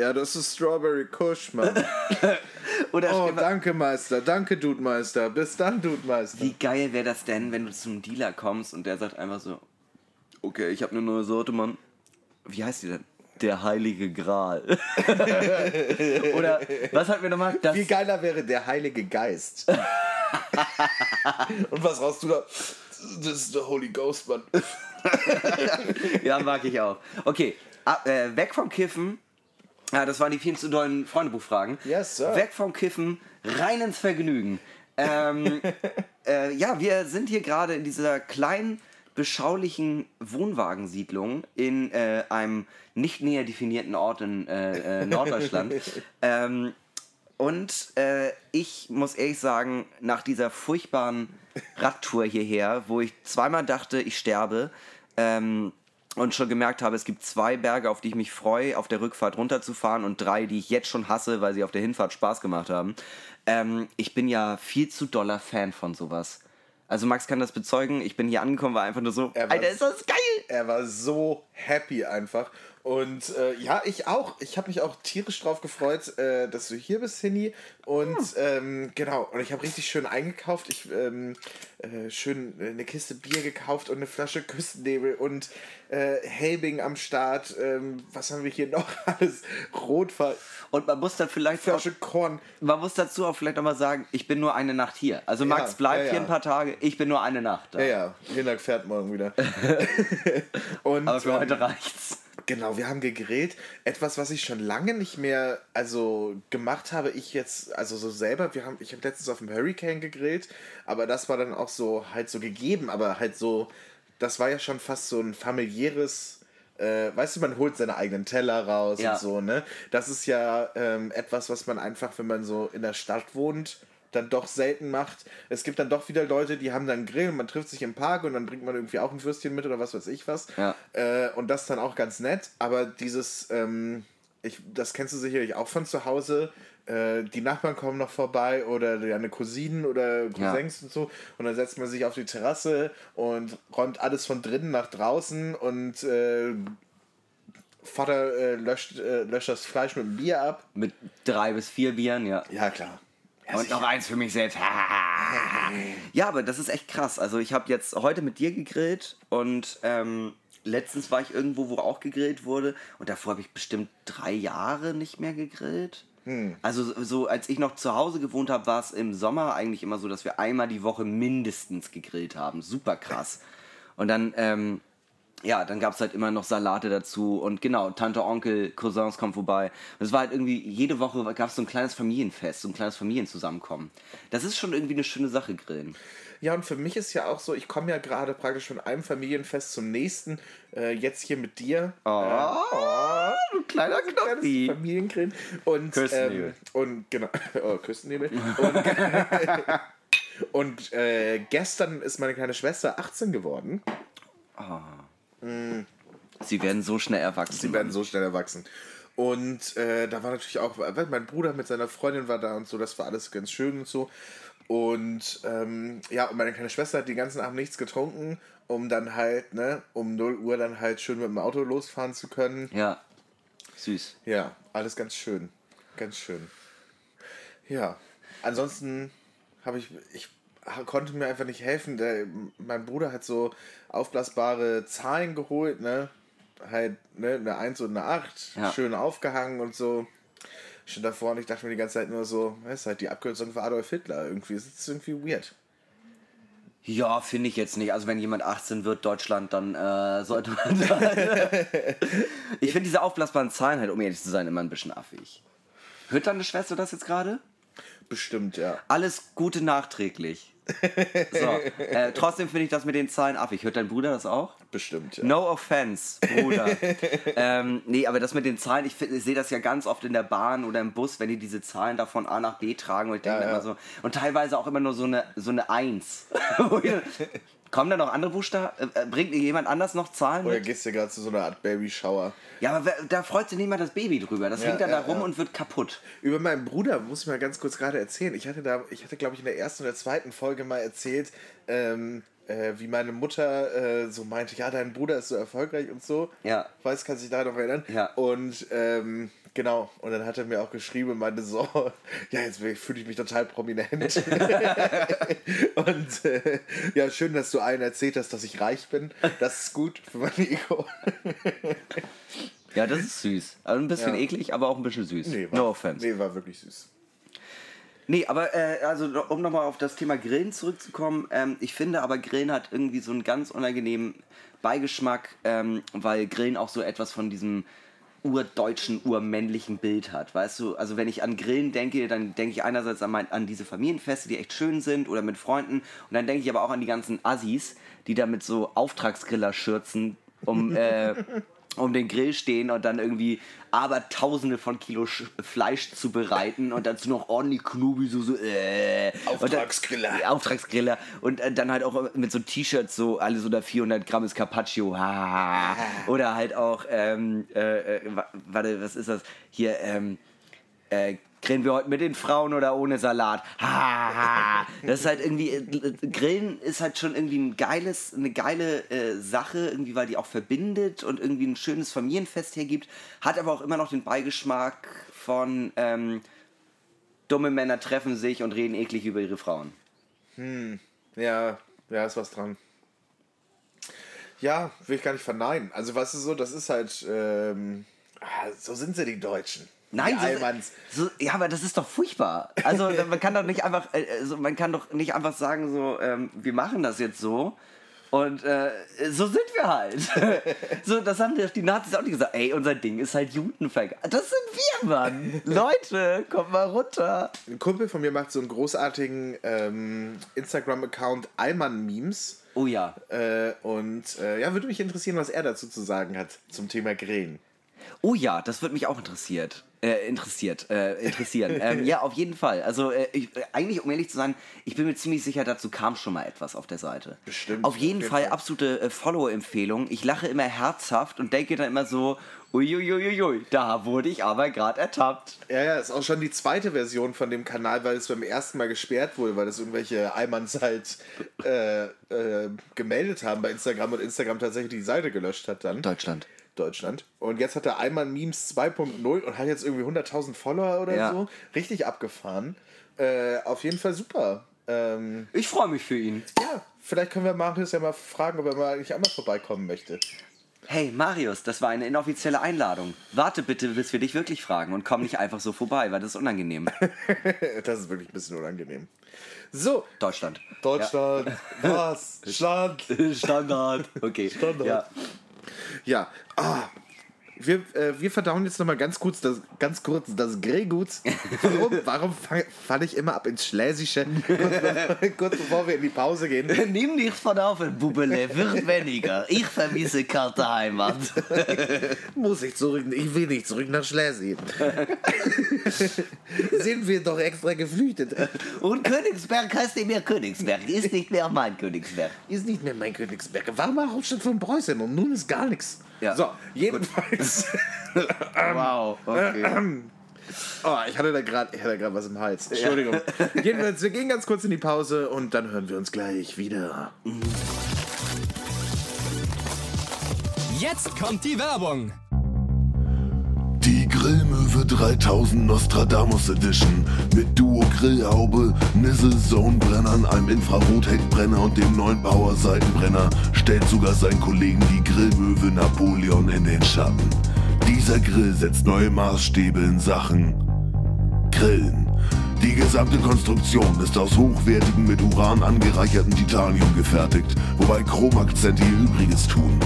Ja, das ist Strawberry Kush, Mann. Oh, danke, Meister. Danke, Dude Meister. Bis dann, Dude Meister. Wie geil wäre das denn, wenn du zum Dealer kommst und der sagt einfach so, okay, ich habe eine neue Sorte, Mann. Wie heißt die denn? Der Heilige Gral. Oder was hatten wir nochmal? Das, Viel geiler wäre der Heilige Geist. Und was raust du da? Das ist der Holy Ghost, Mann. ja, mag ich auch. Okay, ab, äh, weg vom Kiffen. Ja, das waren die vielen zu dollen Freundebuchfragen. Yes, sir. Weg vom Kiffen, rein ins Vergnügen. Ähm, äh, ja, wir sind hier gerade in dieser kleinen, beschaulichen Wohnwagensiedlung in äh, einem nicht näher definierten Ort in äh, äh, Norddeutschland. ähm, und äh, ich muss ehrlich sagen, nach dieser furchtbaren Radtour hierher, wo ich zweimal dachte, ich sterbe, ähm, und schon gemerkt habe, es gibt zwei Berge, auf die ich mich freue, auf der Rückfahrt runterzufahren und drei, die ich jetzt schon hasse, weil sie auf der Hinfahrt Spaß gemacht haben. Ähm, ich bin ja viel zu doller Fan von sowas. Also Max kann das bezeugen, ich bin hier angekommen, war einfach nur so, Er war- Alter, ist das geil! Er war so happy einfach. Und äh, ja, ich auch. Ich habe mich auch tierisch drauf gefreut, äh, dass du hier bist, Hini. Und ähm, genau, und ich habe richtig schön eingekauft. Ich ähm, äh, schön eine Kiste Bier gekauft und eine Flasche Küstennebel und äh, Helbing am Start. Ähm, was haben wir hier noch alles? Rotfall, Und man muss dann vielleicht auch, Flasche Korn. man muss dazu auch vielleicht nochmal sagen, ich bin nur eine Nacht hier. Also Max Ja, bleibt ja, hier ja. ein paar Tage, ich bin nur eine Nacht da. Ja, ja, Hinak fährt morgen wieder. und, Aber für ähm, heute reicht's. Genau, wir haben gegrillt. Etwas, was ich schon lange nicht mehr also gemacht habe, ich jetzt, also so selber, wir haben, ich habe letztens auf dem Hurricane gegrillt, aber das war dann auch so halt so gegeben, aber halt so, das war ja schon fast so ein familiäres, äh, weißt du, man holt seine eigenen Teller raus Ja. und so, ne? Das ist ja ähm, etwas, was man einfach, wenn man so in der Stadt wohnt, dann doch selten macht. Es gibt dann doch wieder Leute, die haben dann Grill und man trifft sich im Park und dann bringt man irgendwie auch ein Würstchen mit oder was weiß ich was. Ja. Äh, und das ist dann auch ganz nett, aber dieses, ähm, ich, das kennst du sicherlich auch von zu Hause. Äh, die Nachbarn kommen noch vorbei oder deine Cousinen oder Cousins und so. Und dann setzt man sich auf die Terrasse und räumt alles von drinnen nach draußen und äh, Vater äh, löscht, äh, löscht das Fleisch mit dem Bier ab. Mit drei bis vier Bieren, ja. Ja, klar. Ja, Und noch eins für mich selbst. Ja, aber das ist echt krass. Also ich habe jetzt heute mit dir gegrillt und ähm, letztens war ich irgendwo, wo auch gegrillt wurde und davor habe ich bestimmt drei Jahre nicht mehr gegrillt. Also so- so als ich noch zu Hause gewohnt habe, war es im Sommer eigentlich immer so, dass wir einmal die Woche mindestens gegrillt haben. Super krass. Und dann ähm, ja, dann gab es halt immer noch Salate dazu und genau, Tante, Onkel, Cousins kommen vorbei. Und es war halt irgendwie, jede Woche gab es so ein kleines Familienfest, so ein kleines Familienzusammenkommen. Das ist schon irgendwie eine schöne Sache, Grillen. Ja, und für mich ist ja auch so, ich komme ja gerade praktisch von einem Familienfest zum nächsten. Äh, jetzt hier mit dir. Oh, du kleiner Kleines Knopfi. Familiengrillen. Und, Küstennebel. ähm, und genau, oh, Küstennebel. Und, und äh, gestern ist meine kleine Schwester 18 geworden. Ah. Sie werden so schnell erwachsen. Sie werden so schnell erwachsen. Und äh, da war natürlich auch, mein Bruder mit seiner Freundin war da und so, das war alles ganz schön und so. Und ähm, ja, und meine kleine Schwester hat den ganzen Abend nichts getrunken, um dann halt, ne, um 0 Uhr dann halt schön mit dem Auto losfahren zu können. ja. Süß. Ja, alles ganz schön. Ganz schön. Ja, ansonsten habe ich, ich konnte mir einfach nicht helfen. Der, mein Bruder hat so aufblasbare Zahlen geholt, ne? Halt, ne, eine 1 und eine 8, Ja. schön aufgehangen und so. Schon davor und ich dachte mir die ganze Zeit nur so, das ist halt die Abkürzung für Adolf Hitler irgendwie. Das ist irgendwie weird. Ja, finde ich jetzt nicht. Also wenn jemand 18 wird, Deutschland, dann äh, sollte man ich finde diese aufblasbaren Zahlen halt, um ehrlich zu sein, immer ein bisschen affig. Hört deine Schwester das jetzt gerade? Bestimmt, ja. Alles Gute nachträglich. So, äh, trotzdem finde ich das mit den Zahlen affig. Hört dein Bruder das auch? Bestimmt, ja. No offense, Bruder. ähm, nee, aber das mit den Zahlen, ich, ich sehe das ja ganz oft in der Bahn oder im Bus, wenn die diese Zahlen da von A nach B tragen und ich denke Ja, ja. immer so, und teilweise auch immer nur so eine, so eine Eins. Kommen da noch andere Buchstaben? Äh, äh, bringt jemand anders noch Zahlen Oder mit? gehst du gerade zu so einer Art Baby-Shower? Ja, aber da freut sich niemand das Baby drüber. Das Ja, hängt dann ja, da rum ja. und wird kaputt. Über meinen Bruder muss ich mal ganz kurz gerade erzählen. Ich hatte da, ich hatte glaube ich in der ersten oder zweiten Folge mal erzählt, ähm, äh, wie meine Mutter äh, so meinte, ja, dein Bruder ist so erfolgreich und so. Ja. Weiß, kannst du dich da noch erinnern? Ja. Und ähm, genau, und dann hat er mir auch geschrieben und meinte so, ja, jetzt fühle ich mich total prominent. und äh, ja, schön, dass du allen erzählt hast, dass ich reich bin. Das ist gut für mein Ego. Ja, das ist süß. Also ein bisschen Ja. eklig, aber auch ein bisschen süß. Nee, war, no offense. Nee, war wirklich süß. Nee, aber äh, also um nochmal auf das Thema Grillen zurückzukommen, ähm, ich finde aber Grillen hat irgendwie so einen ganz unangenehmen Beigeschmack, ähm, weil Grillen auch so etwas von diesem urdeutschen, urmännlichen Bild hat. Weißt du, also wenn ich an Grillen denke, dann denke ich einerseits an, mein, an diese Familienfeste, die echt schön sind oder mit Freunden und dann denke ich aber auch an die ganzen Assis, die da mit so Auftragsgriller-Schürzen um, äh, um den Grill stehen und dann irgendwie aber tausende von Kilo Sch Fleisch zu bereiten und dazu noch ordentlich Knobi-Soße. Äh, Auftragsgriller. Und dann, Auftragsgriller. Und äh, dann halt auch mit so T-Shirts, so alles unter 400 Gramm ist Carpaccio. Ha. Oder halt auch, ähm, äh, äh, wa- warte, was ist das? Hier, ähm, äh, grillen wir heute mit den Frauen oder ohne Salat? Ha. Das ist halt irgendwie, äh, Grillen ist halt schon irgendwie ein geiles, eine geile äh, Sache, irgendwie, weil die auch verbindet und irgendwie ein schönes Familienfest hergibt, hat aber auch immer noch den Beigeschmack von ähm, dumme Männer treffen sich und reden eklig über ihre Frauen. Ja, ja, ist was dran. Ja, will ich gar nicht verneinen. Also, was ist so, das ist halt, ähm, ah, so sind sie, die Deutschen. Nein, so, so, ja, aber das ist doch furchtbar. Also man kann doch nicht einfach, also, man kann doch nicht einfach sagen so, ähm, wir machen das jetzt so und äh, so sind wir halt. so, das haben die Nazis auch nicht gesagt. Ey, unser Ding ist halt Judenverkehr. Das sind wir, Mann. Leute, kommt mal runter. Ein Kumpel von mir macht so einen großartigen ähm, Instagram-Account Allmann-Memes. Oh ja. Äh, und äh, ja, würde mich interessieren, was er dazu zu sagen hat zum Thema Grillen. Oh ja, das würde mich auch interessiert. Äh, interessiert, äh, interessieren. ähm, ja, auf jeden Fall. Also äh, ich, äh, eigentlich, um ehrlich zu sein, ich bin mir ziemlich sicher, dazu kam schon mal etwas auf der Seite. Bestimmt, Auf jeden auf jeden Fall Fall. absolute äh, Follow-Empfehlung. Ich lache immer herzhaft und denke dann immer so, uiuiuiui, da wurde ich aber gerade ertappt. Ja, ja, ist auch schon die zweite Version von dem Kanal, weil es beim ersten Mal gesperrt wurde, weil das irgendwelche Allmanns halt äh, äh, gemeldet haben bei Instagram und Instagram tatsächlich die Seite gelöscht hat dann. Deutschland. Deutschland. Und jetzt hat er einmal Memes 2.0 und hat jetzt irgendwie 100.000 Follower oder Ja. so. Richtig abgefahren. Äh, auf jeden Fall super. Ähm, Ich freue mich für ihn. ja, vielleicht können wir Marius ja mal fragen, ob er mal eigentlich einmal vorbeikommen möchte. Hey, Marius, das war eine inoffizielle Einladung. Warte bitte, bis wir dich wirklich fragen und komm nicht einfach so vorbei, weil das ist unangenehm. das ist wirklich ein bisschen unangenehm. So, Deutschland. Deutschland, was? Schland. Ja. Standard. Okay. Standard. Ja. Ja, ah, wir, äh, wir verdauen jetzt nochmal ganz kurz das, ganz kurz das Grillguts. Warum, warum fa- falle ich immer ab ins Schlesische, kurz, kurz bevor wir in die Pause gehen? Nimm dich von auf, Bubele, wird weniger. Ich vermisse kalte Heimat. Muss ich zurück, ich will nicht zurück nach Schlesien. Sind wir doch extra geflüchtet. Und Königsberg heißt nicht mehr Königsberg, ist nicht mehr mein Königsberg. Ist nicht mehr mein Königsberg. War mal Hauptstadt von Preußen und nun ist gar nichts. Ja. So, jedenfalls. Wow, okay. Oh, ich hatte da gerade gerade was im Hals. Entschuldigung. Jedenfalls, wir gehen ganz kurz in die Pause und dann hören wir uns gleich wieder. Jetzt kommt die Werbung. Grillmöwe 3000 Nostradamus Edition mit Duo Grillhaube, Nissel Zone-Brennern, einem Infrarotheckbrenner und dem neuen Bauer Seitenbrenner stellt sogar sein Kollegen die Grillmöwe Napoleon in den Schatten. Dieser Grill setzt neue Maßstäbe in Sachen Grillen. Die gesamte Konstruktion ist aus hochwertigem mit Uran angereicherten Titanium gefertigt, wobei Chromakzente ihr Übriges tun.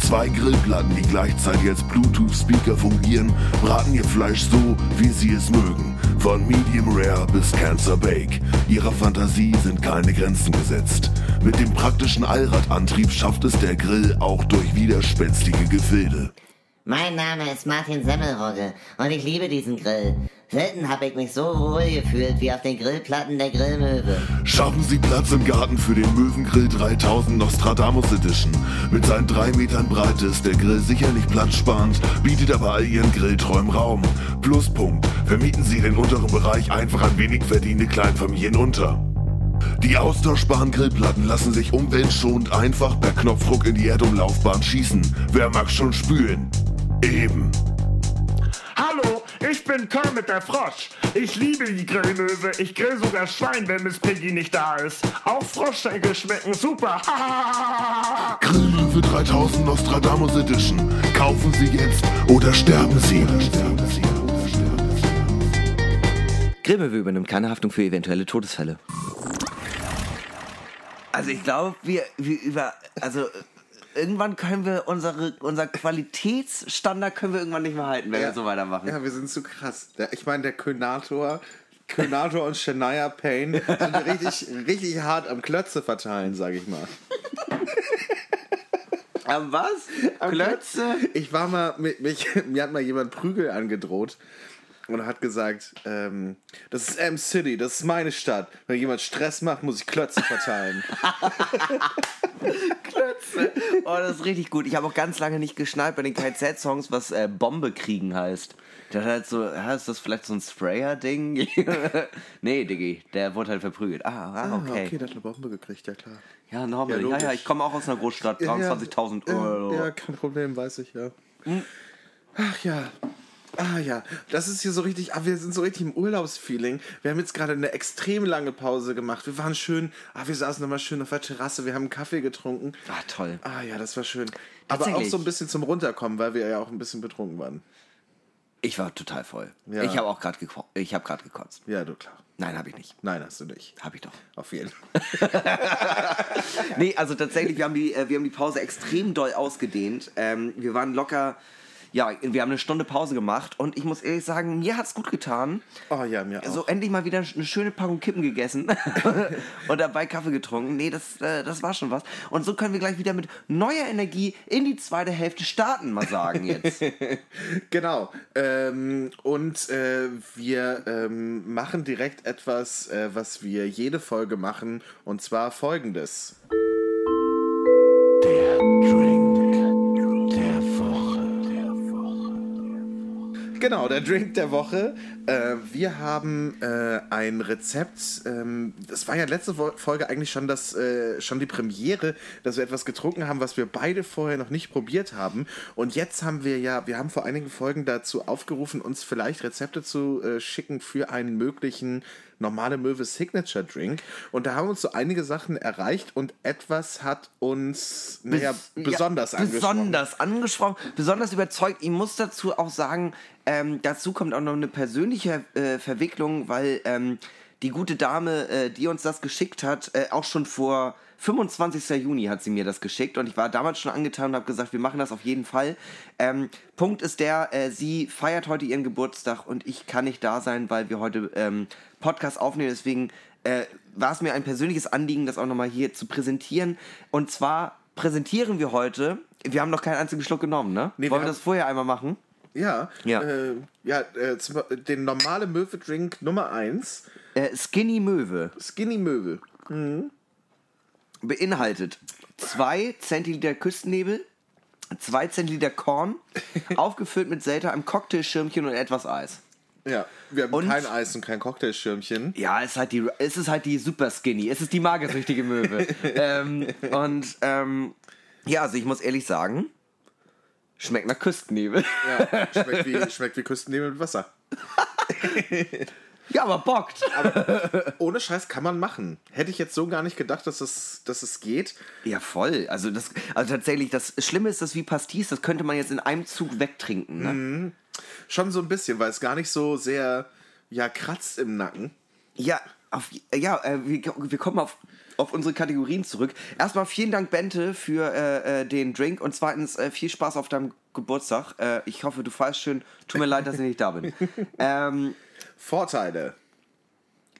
Zwei Grillplatten, die gleichzeitig als Bluetooth-Speaker fungieren, braten ihr Fleisch so, wie sie es mögen. Von Medium Rare bis Cancer Bake. Ihrer Fantasie sind keine Grenzen gesetzt. Mit dem praktischen Allradantrieb schafft es der Grill auch durch widerspenstige Gefilde. Mein Name ist Martin Semmelrogge und ich liebe diesen Grill. Selten habe ich mich so wohl gefühlt wie auf den Grillplatten der Grillmöwe. Schaffen Sie Platz im Garten für den Möwengrill 3000 Nostradamus Edition. Mit seinen drei Metern Breite ist der Grill sicherlich platzsparend, bietet aber all Ihren Grillträumen Raum. Pluspunkt, vermieten Sie den unteren Bereich einfach an wenig verdiente Kleinfamilien unter. Die austauschbaren Grillplatten lassen sich umweltschonend einfach per Knopfdruck in die Erdumlaufbahn schießen. Wer mag schon spülen? Eben. Hallo, ich bin Kermit der Frosch. Ich liebe die Grillmöwe. Ich grill sogar Schwein, wenn Miss Piggy nicht da ist. Auch Froschschenkel schmecken super. Grillmöwe 3000 Nostradamus Edition. Kaufen Sie jetzt oder sterben Sie. Grillmöwe übernimmt keine Haftung für eventuelle Todesfälle. Also ich glaube, wir, wir über, also irgendwann können wir unsere, unser Qualitätsstandard können wir irgendwann nicht mehr halten, wenn wir so weitermachen. Ja, wir sind zu krass. Ich meine, der Könator, Könator und Shania Payne sind richtig, richtig hart am Klötze verteilen, sage ich mal. Am was? Klötze? Ich war mal, mit, mich, mir hat mal jemand Prügel angedroht und hat gesagt, ähm, das ist M-City, das ist meine Stadt. Wenn jemand Stress macht, muss ich Klötze verteilen. Klötze. Oh, das ist richtig gut. Ich habe auch ganz lange nicht geschnallt bei den KZ-Songs, was äh, Bombe kriegen heißt. Der hat halt so, ja, ist das vielleicht so ein Sprayer-Ding? nee, Diggi, der wurde halt verprügelt. Ah, ah okay. okay, der hat eine Bombe gekriegt, ja klar. Ja, normal. Ja, Ja, ja, ich komme auch aus einer Großstadt, 23.000 Euro. Ja, ja, kein Problem, weiß ich ja. Ach ja. Ah ja, das ist hier so richtig, ah, wir sind so richtig im Urlaubsfeeling. Wir haben jetzt gerade eine extrem lange Pause gemacht. Wir waren schön, ah, wir saßen nochmal schön auf der Terrasse, wir haben einen Kaffee getrunken. Ah, toll. Ah ja, das war schön. Aber auch so ein bisschen zum Runterkommen, weil wir ja auch ein bisschen betrunken waren. Ich war total voll. Ja. Ich habe auch gerade geko ich habe gerade gekotzt. Ja, du klar. Nein, habe ich nicht. Nein, hast du nicht. Habe ich doch. Auf jeden Fall. Nee, also tatsächlich, wir haben die, äh, wir haben die Pause extrem doll ausgedehnt. Ähm, wir waren locker, ja, wir haben eine Stunde Pause gemacht und ich muss ehrlich sagen, mir hat's gut getan. Oh ja, mir auch. So endlich mal wieder eine schöne Packung Kippen gegessen und dabei Kaffee getrunken. Nee, das, äh, das war schon was. Und so können wir gleich wieder mit neuer Energie in die zweite Hälfte starten, mal sagen jetzt. Genau. Ähm, und äh, wir ähm, machen direkt etwas, äh, was wir jede Folge machen, und zwar folgendes. Genau, der Drink der Woche. Äh, wir haben äh, ein Rezept. Ähm, das war ja letzte Folge eigentlich schon, das, äh, schon die Premiere, dass wir etwas getrunken haben, was wir beide vorher noch nicht probiert haben. Und jetzt haben wir ja, wir haben vor einigen Folgen dazu aufgerufen, uns vielleicht Rezepte zu äh, schicken für einen möglichen normale Möwe Signature Drink. Und da haben uns so einige Sachen erreicht und etwas hat uns naja, besonders ja, angesprochen. Besonders angesprochen, besonders überzeugt. Ich muss dazu auch sagen, ähm, dazu kommt auch noch eine persönliche äh, Verwicklung, weil ähm, die gute Dame, äh, die uns das geschickt hat, äh, auch schon vor 25. Juni hat sie mir das geschickt und ich war damals schon angetan und habe gesagt, wir machen das auf jeden Fall. Ähm, Punkt ist der, äh, sie feiert heute ihren Geburtstag und ich kann nicht da sein, weil wir heute ähm, Podcast aufnehmen. Deswegen äh, war es mir ein persönliches Anliegen, das auch nochmal hier zu präsentieren. Und zwar präsentieren wir heute, wir haben noch keinen einzigen Schluck genommen, ne? Nee, wir Wollen wir haben- das vorher einmal machen? Ja, Ja. Äh, ja äh, zum, den normale Möwe-Drink Nummer 1, Äh, Skinny Möwe Skinny Möwe. beinhaltet 2 Zentiliter Küstennebel, 2 Zentiliter Korn, aufgefüllt mit Selter, einem Cocktailschirmchen und etwas Eis. Ja, wir haben Und- kein Eis und kein Cocktailschirmchen. Ja, es ist halt die, es ist halt die super skinny. Es ist die magersüchtige Möwe. ähm, und ähm, ja, also ich muss ehrlich sagen, schmeckt nach Küstennebel. Ja, schmeckt wie, schmeckt wie Küstennebel mit Wasser. ja, aber bockt. Ohne Scheiß kann man machen. Hätte ich jetzt so gar nicht gedacht, dass es, dass es geht. Ja, voll. Also, das, also tatsächlich, das Schlimme ist, das wie Pastis, das könnte man jetzt in einem Zug wegtrinken. Ne? Schon so ein bisschen, weil es gar nicht so sehr ja, kratzt im Nacken. Ja, auf, ja äh, wir, wir kommen auf, auf unsere Kategorien zurück. Erstmal vielen Dank, Bente, für äh, äh, den Drink und zweitens äh, viel Spaß auf deinem Geburtstag. Äh, ich hoffe, du feierst schön. Tut mir leid, dass ich nicht da bin. Ähm, Vorteile.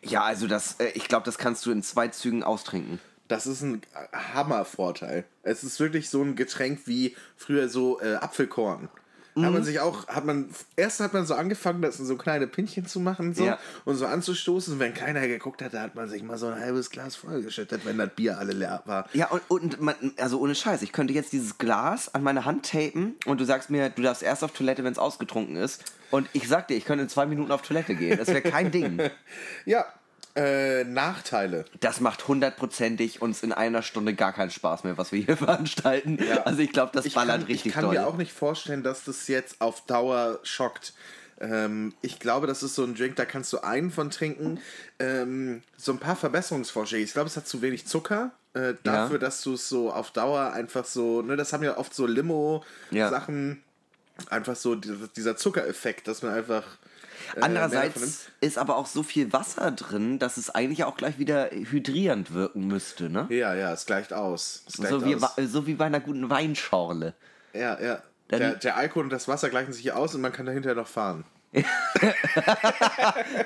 ja, also das, äh, ich glaube, das kannst du in zwei Zügen austrinken. Das ist ein Hammervorteil. Es ist wirklich so ein Getränk wie früher so äh, Apfelkorn. Da hat man sich auch, hat man, erst hat man so angefangen, das in so kleine Pinchen zu machen so, Ja. und so anzustoßen. Und wenn keiner geguckt hat, da hat man sich mal so ein halbes Glas vollgeschüttet, wenn das Bier alle leer war. Ja, und, und man, also ohne Scheiß, ich könnte jetzt dieses Glas an meine Hand tapen und du sagst mir, du darfst erst auf Toilette, wenn es ausgetrunken ist. Und ich sag dir, ich könnte in zwei Minuten auf Toilette gehen. Das wäre kein Ding. Ja, äh, Nachteile. Das macht hundertprozentig uns in einer Stunde gar keinen Spaß mehr, was wir hier veranstalten. Also ich glaube, das Ich ballert kann, richtig ich kann doll. mir auch nicht vorstellen, dass das jetzt auf Dauer schockt. Ähm, ich glaube, das ist so ein Drink, da kannst du einen von trinken. Ähm, so ein paar Verbesserungsvorschläge. Ich glaube, es hat zu wenig Zucker. Äh, dafür, dass du es so auf Dauer einfach so, ne, das haben ja oft so Limo-Sachen, einfach so dieser Zuckereffekt, dass man einfach. Äh. Andererseits ist aber auch so viel Wasser drin, dass es eigentlich auch gleich wieder hydrierend wirken müsste, ne? Ja, ja, es gleicht aus. Es gleicht So wie, aus. so wie bei einer guten Weinschorle. Ja, ja. Der, der Alkohol und das Wasser gleichen sich aus und man kann dahinter noch fahren.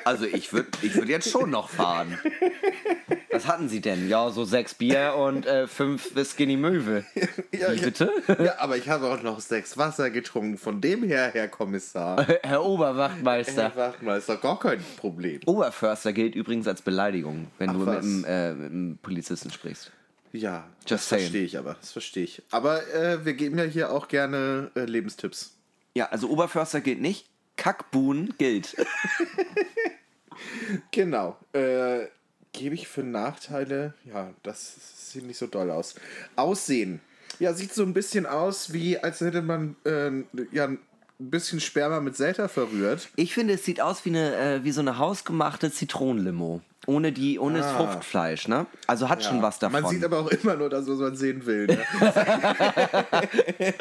Also ich würde ich würd jetzt schon noch fahren. Was hatten Sie denn? Ja, so sechs Bier und äh, fünf Skinny Möwe. Ja, Wie bitte? Ja, aber ich habe auch noch sechs Wasser getrunken. Von dem her, Herr Kommissar. Herr Oberwachtmeister. Herr Wachtmeister, gar kein Problem. Oberförster gilt übrigens als Beleidigung, wenn Ach, du mit einem, äh, mit einem Polizisten sprichst. Ja, Just das saying. verstehe ich aber. Das verstehe ich. Aber äh, wir geben ja hier auch gerne äh, Lebenstipps. Ja, also Oberförster gilt nicht. Kackbuhn gilt. Genau. Äh, gebe ich für Nachteile? Ja, das sieht nicht so doll aus. Aussehen. Ja, sieht so ein bisschen aus, wie als hätte man äh, ja, ein bisschen Sperma mit Selter verrührt. Ich finde, es sieht aus wie, eine, äh, wie so eine hausgemachte Zitronenlimo. Ohne, die, ohne das Fruchtfleisch, ne? Also hat schon was davon. Man sieht aber auch immer nur das, was man sehen will. Ne?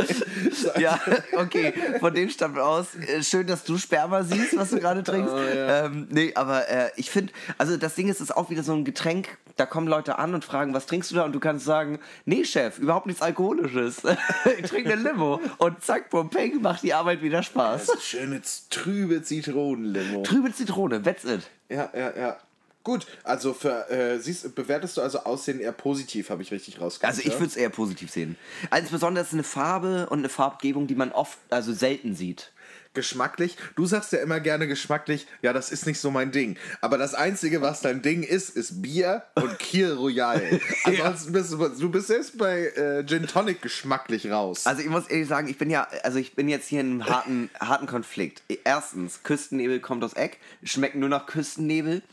Ja, okay, von dem stammt aus. Äh, Schön, dass du Sperma siehst, was du gerade trinkst. ähm, nee, aber äh, ich finde, also das Ding ist, es ist auch wieder so ein Getränk, da kommen Leute an und fragen, was trinkst du da? Und du kannst sagen, nee, Chef, überhaupt nichts Alkoholisches. ich trinke eine Limo. Und zack, bum, peng, macht die Arbeit wieder Spaß. Schöne trübe Zitronenlimo. Trübe Zitrone, that's it. Ja, ja, ja. Gut, also für, äh, siehst, bewertest du also Aussehen eher positiv, habe ich richtig rausgehört. Also ich würde es eher positiv sehen. Insbesondere ist es eine Farbe und eine Farbgebung, die man oft, also selten sieht. Geschmacklich, du sagst ja immer gerne geschmacklich, ja, das ist nicht so mein Ding. Aber das Einzige, was dein Ding ist, ist Bier und Kiel Royal. Ansonsten bist du, du bist selbst bei äh, Gin Tonic geschmacklich raus. Also ich muss ehrlich sagen, ich bin ja, also ich bin jetzt hier in einem harten, harten Konflikt. Erstens, Küstennebel kommt aus Eck, schmeckt nur nach Küstennebel.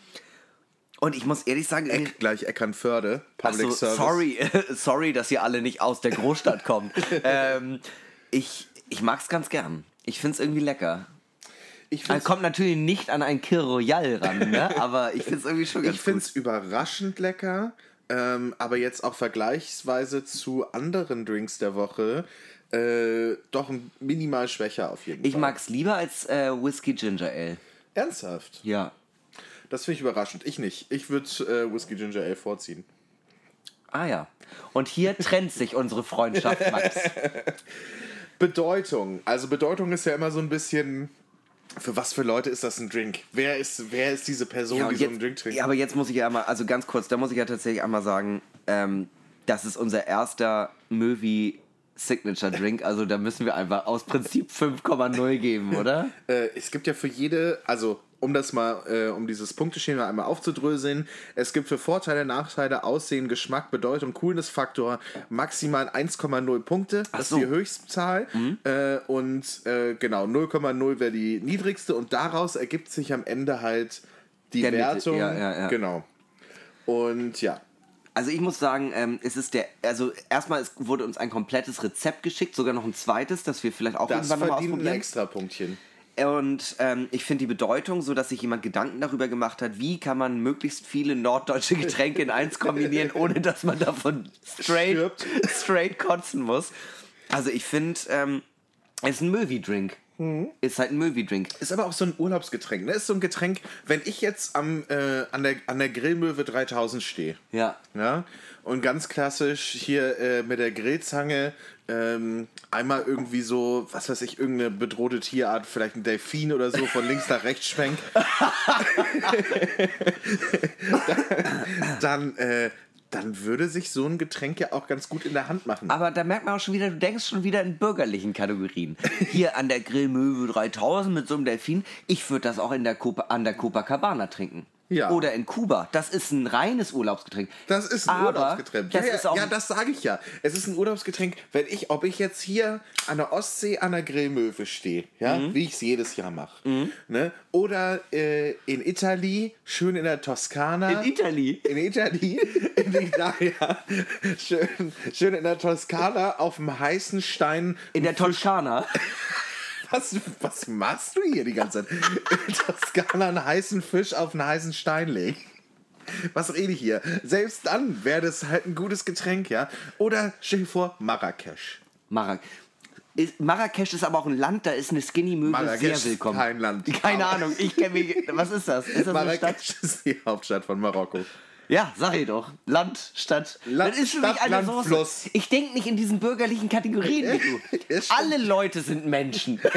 Und ich muss ehrlich sagen, Eck gleich Eckernförde, Public also, Service. sorry, sorry, dass ihr alle nicht aus der Großstadt kommt. ähm, ich ich mag es ganz gern. Ich finde es irgendwie lecker. Ich find's, kommt natürlich nicht an ein Kir Royal ran, ne? aber ich finde es irgendwie schon ganz ich find's gut. überraschend lecker, ähm, aber jetzt auch vergleichsweise zu anderen Drinks der Woche äh, doch minimal schwächer auf jeden Ich Fall. mag es lieber als äh, Whisky Ginger Ale. Ernsthaft? Ja. Das finde ich überraschend. Ich nicht. Ich würde äh, Whisky Ginger Ale vorziehen. Ah ja. Und hier trennt sich unsere Freundschaft, Max. Bedeutung. Also Bedeutung ist ja immer so ein bisschen. Für was für Leute ist das ein Drink? Wer ist, wer ist diese Person, Ja, die und so jetzt, einen Drink trinkt? ja, aber jetzt muss ich ja einmal, also ganz kurz, da muss ich ja tatsächlich einmal sagen, ähm, das ist unser erster Movie Signature Drink. Also da müssen wir einfach aus Prinzip 5,0 geben, oder? Äh, es gibt ja für jede, also um das mal, äh, um dieses Punkteschema einmal aufzudröseln, es gibt für Vorteile, Nachteile, Aussehen, Geschmack, Bedeutung, Coolness-Faktor maximal 1,0 Punkte. Das so. Mhm. ist die Höchstzahl. Äh, und äh, genau, 0,0 wäre die niedrigste und daraus ergibt sich am Ende halt die Der Wertung. ja, ja, ja. Genau. Und ja, Also ich muss sagen, ähm, es ist der, also erstmal wurde uns ein komplettes Rezept geschickt, sogar noch ein zweites, das wir vielleicht auch das irgendwann nochmal verdient ein ausprobieren. extra Punktchen. Und ähm, ich finde die Bedeutung, so dass sich jemand Gedanken darüber gemacht hat, wie kann man möglichst viele norddeutsche Getränke in eins kombinieren, ohne dass man davon straight, straight kotzen muss. Also ich finde, ähm, es ist ein Movie-Drink. Mhm. Ist halt ein Movie-Drink. Ist aber auch so ein Urlaubsgetränk. Ne? Ist so ein Getränk, wenn ich jetzt am, äh, an, der, an der Grillmöwe 3000 stehe. Ja. Ja, und ganz klassisch hier äh, mit der Grillzange ähm, einmal irgendwie so, was weiß ich, irgendeine bedrohte Tierart, vielleicht ein Delfin oder so, von links nach rechts schwenk. dann, äh, dann würde sich so ein Getränk ja auch ganz gut in der Hand machen. Aber da merkt man auch schon wieder, du denkst schon wieder in bürgerlichen Kategorien. Hier an der Grillmöwe 3000 mit so einem Delfin. Ich würde das auch in der Copa, an der Copacabana trinken. Ja. Oder in Kuba. Das ist ein reines Urlaubsgetränk. Das ist ein Aber Urlaubsgetränk. Das ja, ist ja, auch ja, das sage ich ja. Es ist ein Urlaubsgetränk, wenn ich, ob ich jetzt hier an der Ostsee an der Grillmöwe stehe, ja, Mhm. wie ich es jedes Jahr mache, ne? oder äh, in Italien, schön in der Toskana. in Italien. in Italien, in Italien, schön, schön in der Toskana auf dem heißen Stein. In der Toskana. Was, was machst du hier die ganze Zeit? In Toskana einen heißen Fisch auf einen heißen Stein legen. Was rede ich hier? Selbst dann wäre das halt ein gutes Getränk, ja? Oder stell dir vor, Marrakesch. Marrak ist, Marrakesch ist aber auch ein Land, da ist eine Skinny-Möwe Marrakesch sehr ist willkommen. kein Land. Keine Ahnung, ich kenne mich. Was ist das? Ist das eine Stadt? Marrakesch ist die Hauptstadt von Marokko. Ja, sag ich doch. Land, Stadt. Land, das ist für Stadt, mich eine Land, Soße. Fluss. Ich denke nicht in diesen bürgerlichen Kategorien wie du. Ja. Alle Leute sind Menschen.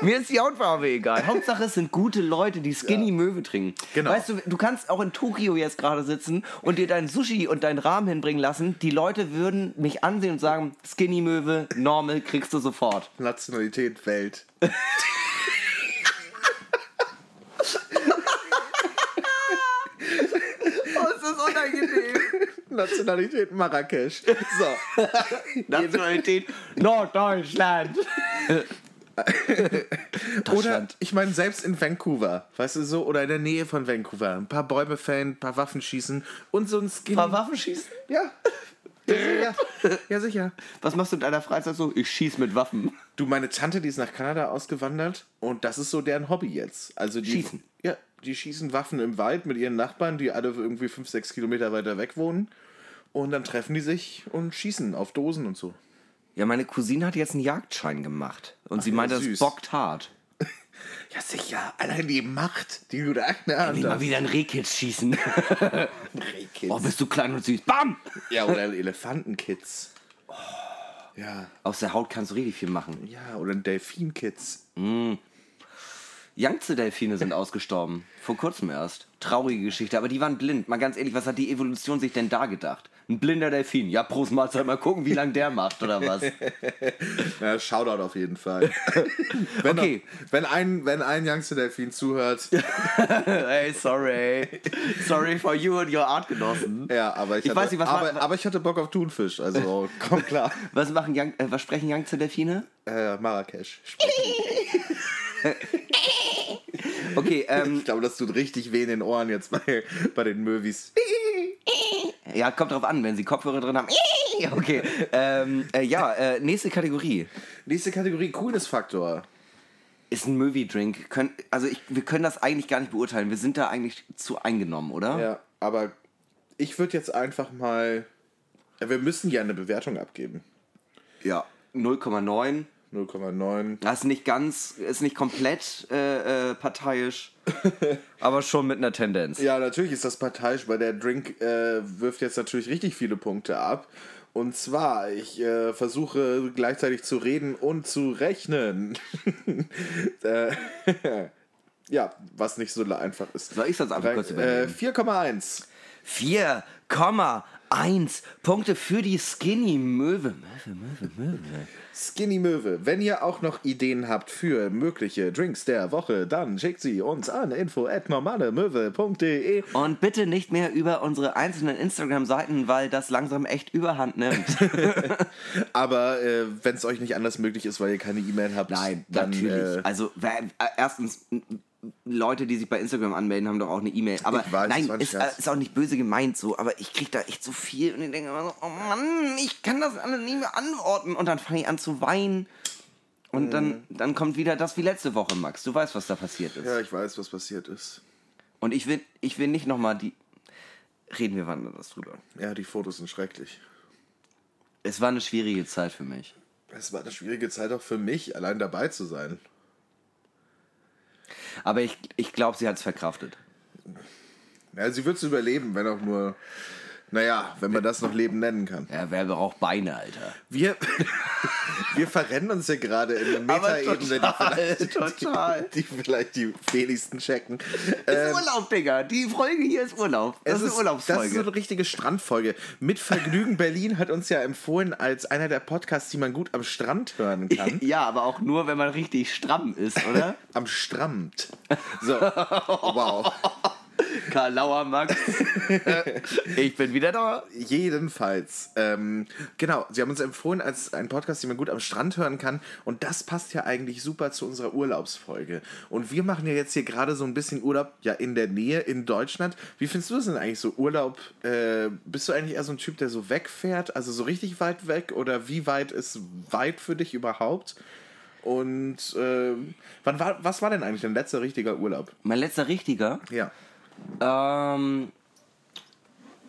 Mir ist die Hautfarbe egal. Hauptsache es sind gute Leute, die Skinny Möwe trinken. Genau. Weißt du, du kannst auch in Tokio jetzt gerade sitzen und dir dein Sushi und deinen Rahmen hinbringen lassen. Die Leute würden mich ansehen und sagen, Skinny Möwe, normal, kriegst du sofort. Nationalität, Welt. Oh, ist das unangenehm. Nationalität Marrakesch. So. Nationalität Norddeutschland. Oder ich meine, selbst in Vancouver, weißt du so, oder in der Nähe von Vancouver, ein paar Bäume fällen, ein paar Waffen schießen und so ein Skin. Ein paar Waffen schießen? Ja. Ja, sicher. ja, sicher. Was machst du in deiner Freizeit so? Ich schieß mit Waffen. Du, meine Tante, die ist nach Kanada ausgewandert und das ist so deren Hobby jetzt. Also die, Schießen? Ja, die schießen Waffen im Wald mit ihren Nachbarn, die alle irgendwie 5, 6 Kilometer weiter weg wohnen. Und dann treffen die sich und schießen auf Dosen und so. Ja, meine Cousine hat jetzt einen Jagdschein gemacht. Und sie ja, meinte, das bockt hart. Ja, sicher. Allein die Macht, die du da in der Hand mal wieder ein Rehkitz schießen. Rehkitz. Oh, bist du klein und süß. Bam! Ja, oder Elefantenkitz. Ja, Aus der Haut kannst du richtig viel machen. ja, oder ein Delfinkitz. Yangtze-Delfine sind ausgestorben. Vor kurzem erst. Traurige Geschichte. Aber die waren blind. Mal ganz ehrlich, was hat die Evolution sich denn da gedacht? Ein blinder Delfin. Ja, Prost Mahlzeit. Mal gucken, wie lange der macht, oder was? Ja, Shoutout auf jeden Fall. wenn, Okay. noch, wenn, ein, wenn ein Youngster-Delfin zuhört, hey, sorry. Sorry for you and your Artgenossen. ja, aber ich, Ich hatte, weiß nicht, was aber, aber ich hatte Bock auf Thunfisch, also komm klar. Was, machen Yang, äh, was sprechen Yangtze-Delfine? Äh, Marrakesch. Okay, ähm, Ich glaube, das tut richtig weh in den Ohren jetzt bei, bei den Möwis. ja, kommt drauf an, wenn sie Kopfhörer drin haben. Okay, ähm, äh, ja, äh, nächste Kategorie. Nächste Kategorie, Coolness-Faktor. Ist ein Movie-Drink. Also ich, wir können das eigentlich gar nicht beurteilen. Wir sind da eigentlich zu eingenommen, oder? Ja, aber ich würde jetzt einfach mal. Ja, wir müssen ja eine Bewertung abgeben. Ja. 0,9. 0,9. Das ist nicht ganz, ist nicht komplett äh, äh, parteiisch, aber schon mit einer Tendenz. Ja, natürlich ist das parteiisch, weil der Drink äh, wirft jetzt natürlich richtig viele Punkte ab. Und zwar, ich äh, versuche gleichzeitig zu reden und zu rechnen. äh, ja, was nicht so einfach ist. Soll ich das einfach kurz äh, übernehmen? 4,1. 4,1. Eins. Punkte für die Skinny Möwe. Möwe, Möwe, Möwe. Skinny Möwe, wenn ihr auch noch Ideen habt für mögliche Drinks der Woche, dann schickt sie uns an info at normalemöwe.de. Und bitte nicht mehr über unsere einzelnen Instagram-Seiten, weil das langsam echt überhand nimmt. Aber äh, wenn es euch nicht anders möglich ist, weil ihr keine E-Mail habt, Nein, dann natürlich. Äh, also wer- äh, erstens, Leute, die sich bei Instagram anmelden, haben doch auch eine E-Mail. Aber weiß, nein, ist, äh, ist auch nicht böse gemeint so. Aber ich kriege da echt so viel und ich denke immer so, oh Mann, ich kann das alles nicht mehr antworten. Und dann fange ich an zu weinen. Und Mhm. dann, dann kommt wieder das wie letzte Woche, Max. Du weißt, was da passiert ist. ja, ich weiß, was passiert ist. Und ich will, ich will nicht nochmal die. Reden wir wann das drüber. Ja, die Fotos sind schrecklich. Es war eine schwierige Zeit für mich. Es war eine schwierige Zeit auch für mich, allein dabei zu sein. Aber ich, ich glaube, sie hat es verkraftet. Ja, sie wird es überleben, wenn auch nur, naja, wenn man das noch Leben nennen kann. Ja, wer braucht Beine, Alter? Wir, wir verrennen uns ja gerade in Aber Metaebene, die total. Die, die vielleicht die wenigsten checken. Ist Ähm, Urlaub, Digga. Die Folge hier ist Urlaub. Das es ist eine das Urlaubsfolge. ist so eine richtige Strandfolge. Mit Vergnügen Berlin hat uns ja empfohlen als einer der Podcasts, die man gut am Strand hören kann. ja, aber auch nur, wenn man richtig stramm ist, oder? Am Strand. So, wow. Karl Lauer, Max. ich bin wieder da. Jedenfalls, ähm, genau, sie haben uns empfohlen als ein Podcast, den man gut am Strand hören kann. Und das passt ja eigentlich super zu unserer Urlaubsfolge. Und wir machen ja jetzt hier gerade so ein bisschen Urlaub, ja, in der Nähe in Deutschland. Wie findest du das denn eigentlich so? Urlaub, äh, bist du eigentlich eher so ein Typ, der so wegfährt, also so richtig weit weg? Oder wie weit ist weit für dich überhaupt? Und äh, wann war, was war denn eigentlich dein letzter richtiger Urlaub? Mein letzter richtiger. Ja. Ähm.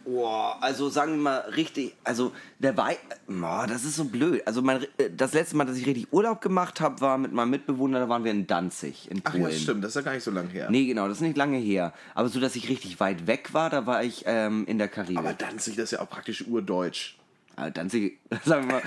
Boah, also sagen wir mal richtig, also der war, boah, das ist so blöd. Also mein, äh, das letzte Mal, dass ich richtig Urlaub gemacht habe, war mit meinem Mitbewohner, da waren wir in Danzig, in Ach Polen. ja, stimmt, das ist ja gar nicht so lange her. Nee, genau, das ist nicht lange her. Aber so, dass ich richtig weit weg war, da war ich ähm, in der Karibik. Aber Danzig, das ist ja auch praktisch urdeutsch. Danzig, sagen wir mal.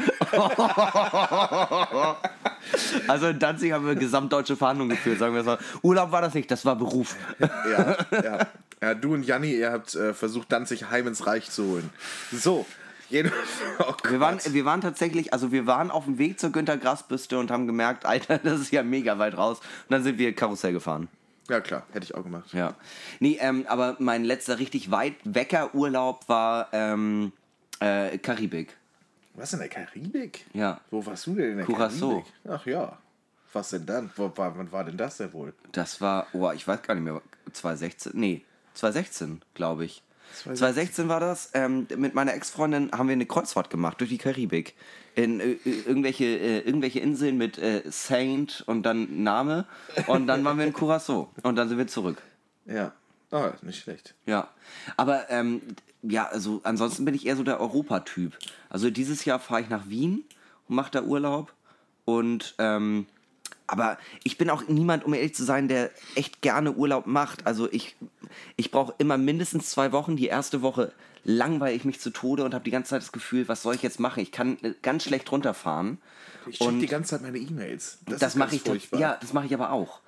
also in Danzig haben wir gesamtdeutsche Verhandlungen geführt, sagen wir so. Urlaub war das nicht, das war Beruf. Ja, ja. ja du und Janni, ihr habt äh, versucht, Danzig heim ins Reich zu holen. So, oh. Wir waren, wir waren tatsächlich, also wir waren auf dem Weg zur Günter Grass-Büste und haben gemerkt, Alter, das ist ja mega weit raus. Und dann sind wir Karussell gefahren. Ja, klar, hätte ich auch gemacht. Ja. Nee, ähm, aber mein letzter richtig weit wecker Urlaub war ähm, äh, Karibik. Was in der Karibik? Ja. Wo warst du denn in der Curacao. Karibik? Ach ja. Was denn dann? Wo, war, wann war denn das denn wohl? Das war, oh, ich weiß gar nicht mehr, 2016, nee, 2016, glaube ich. 2016 war das. Ähm, mit meiner Ex-Freundin haben wir eine Kreuzfahrt gemacht durch die Karibik. In äh, äh, irgendwelche, äh, irgendwelche Inseln mit äh, Saint und dann Name. Und dann waren wir in Curacao. Und dann sind wir zurück. Ja. Ah, nicht schlecht. Ja. Aber ähm, ja, also ansonsten bin ich eher so der Europatyp. Also dieses Jahr fahre ich nach Wien und mache da Urlaub. Und ähm, aber ich bin auch niemand, um ehrlich zu sein, der echt gerne Urlaub macht. Also ich, ich brauche immer mindestens zwei Wochen. Die erste Woche langweile ich mich zu Tode und habe die ganze Zeit das Gefühl, was soll ich jetzt machen? Ich kann äh, ganz schlecht runterfahren. Ich check Und- die ganze Zeit meine E-Mails. Das, ist mache ich furchtbar. ja, das mache ich aber auch.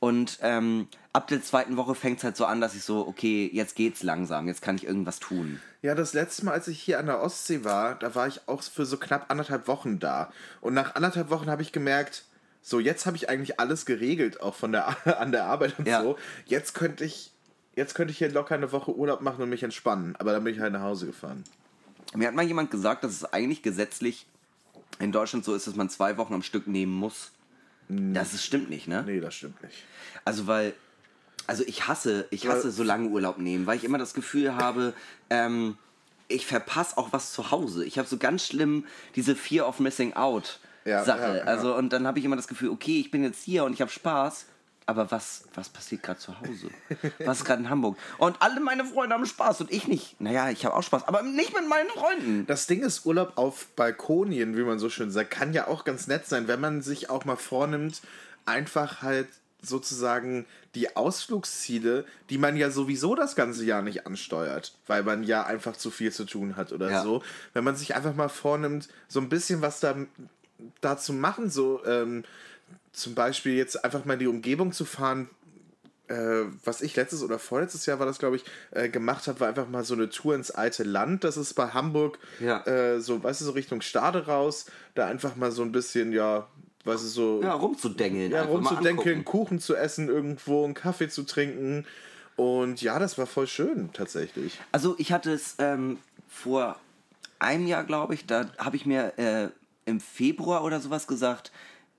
Und ähm, ab der zweiten Woche fängt es halt so an, dass ich so, okay, jetzt geht's langsam, jetzt kann ich irgendwas tun. Ja, das letzte Mal, als ich hier an der Ostsee war, da war ich auch für so knapp anderthalb Wochen da. Und nach anderthalb Wochen habe ich gemerkt, so jetzt habe ich eigentlich alles geregelt, auch von der an der Arbeit und Ja. so. Jetzt könnte ich jetzt könnte ich hier locker eine Woche Urlaub machen und mich entspannen. Aber dann bin ich halt nach Hause gefahren. Mir hat mal jemand gesagt, dass es eigentlich gesetzlich in Deutschland so ist, dass man zwei Wochen am Stück nehmen muss. Das ist, stimmt nicht, ne? Nee, das stimmt nicht. Also weil, also ich hasse, ich hasse so lange Urlaub nehmen, weil ich immer das Gefühl habe, ähm, ich verpasse auch was zu Hause. Ich habe so ganz schlimm diese Fear of Missing Out Ja, Sache. ja, ja. Also und dann habe ich immer das Gefühl, okay, ich bin jetzt hier und ich habe Spaß. Aber was, was passiert gerade zu Hause? Was ist gerade in Hamburg? Und alle meine Freunde haben Spaß und ich nicht. Naja, ich habe auch Spaß, aber nicht mit meinen Freunden. Das Ding ist, Urlaub auf Balkonien, wie man so schön sagt, kann ja auch ganz nett sein, wenn man sich auch mal vornimmt, einfach halt sozusagen die Ausflugsziele, die man ja sowieso das ganze Jahr nicht ansteuert, weil man ja einfach zu viel zu tun hat oder Ja. so. Wenn man sich einfach mal vornimmt, so ein bisschen was da, da zu machen, so ähm, zum Beispiel jetzt einfach mal in die Umgebung zu fahren, äh, was ich letztes oder vorletztes Jahr war das, glaube ich, äh, gemacht habe, war einfach mal so eine Tour ins alte Land. Das ist bei Hamburg, Ja. äh, so, weißt du, so Richtung Stade raus. Da einfach mal so ein bisschen, ja, weißt du, so Ja, rumzudengeln. ja, angucken. Kuchen zu essen irgendwo, einen Kaffee zu trinken. Und ja, das war voll schön, tatsächlich. Also ich hatte es ähm, vor einem Jahr, glaube ich, da habe ich mir äh, im Februar oder sowas gesagt,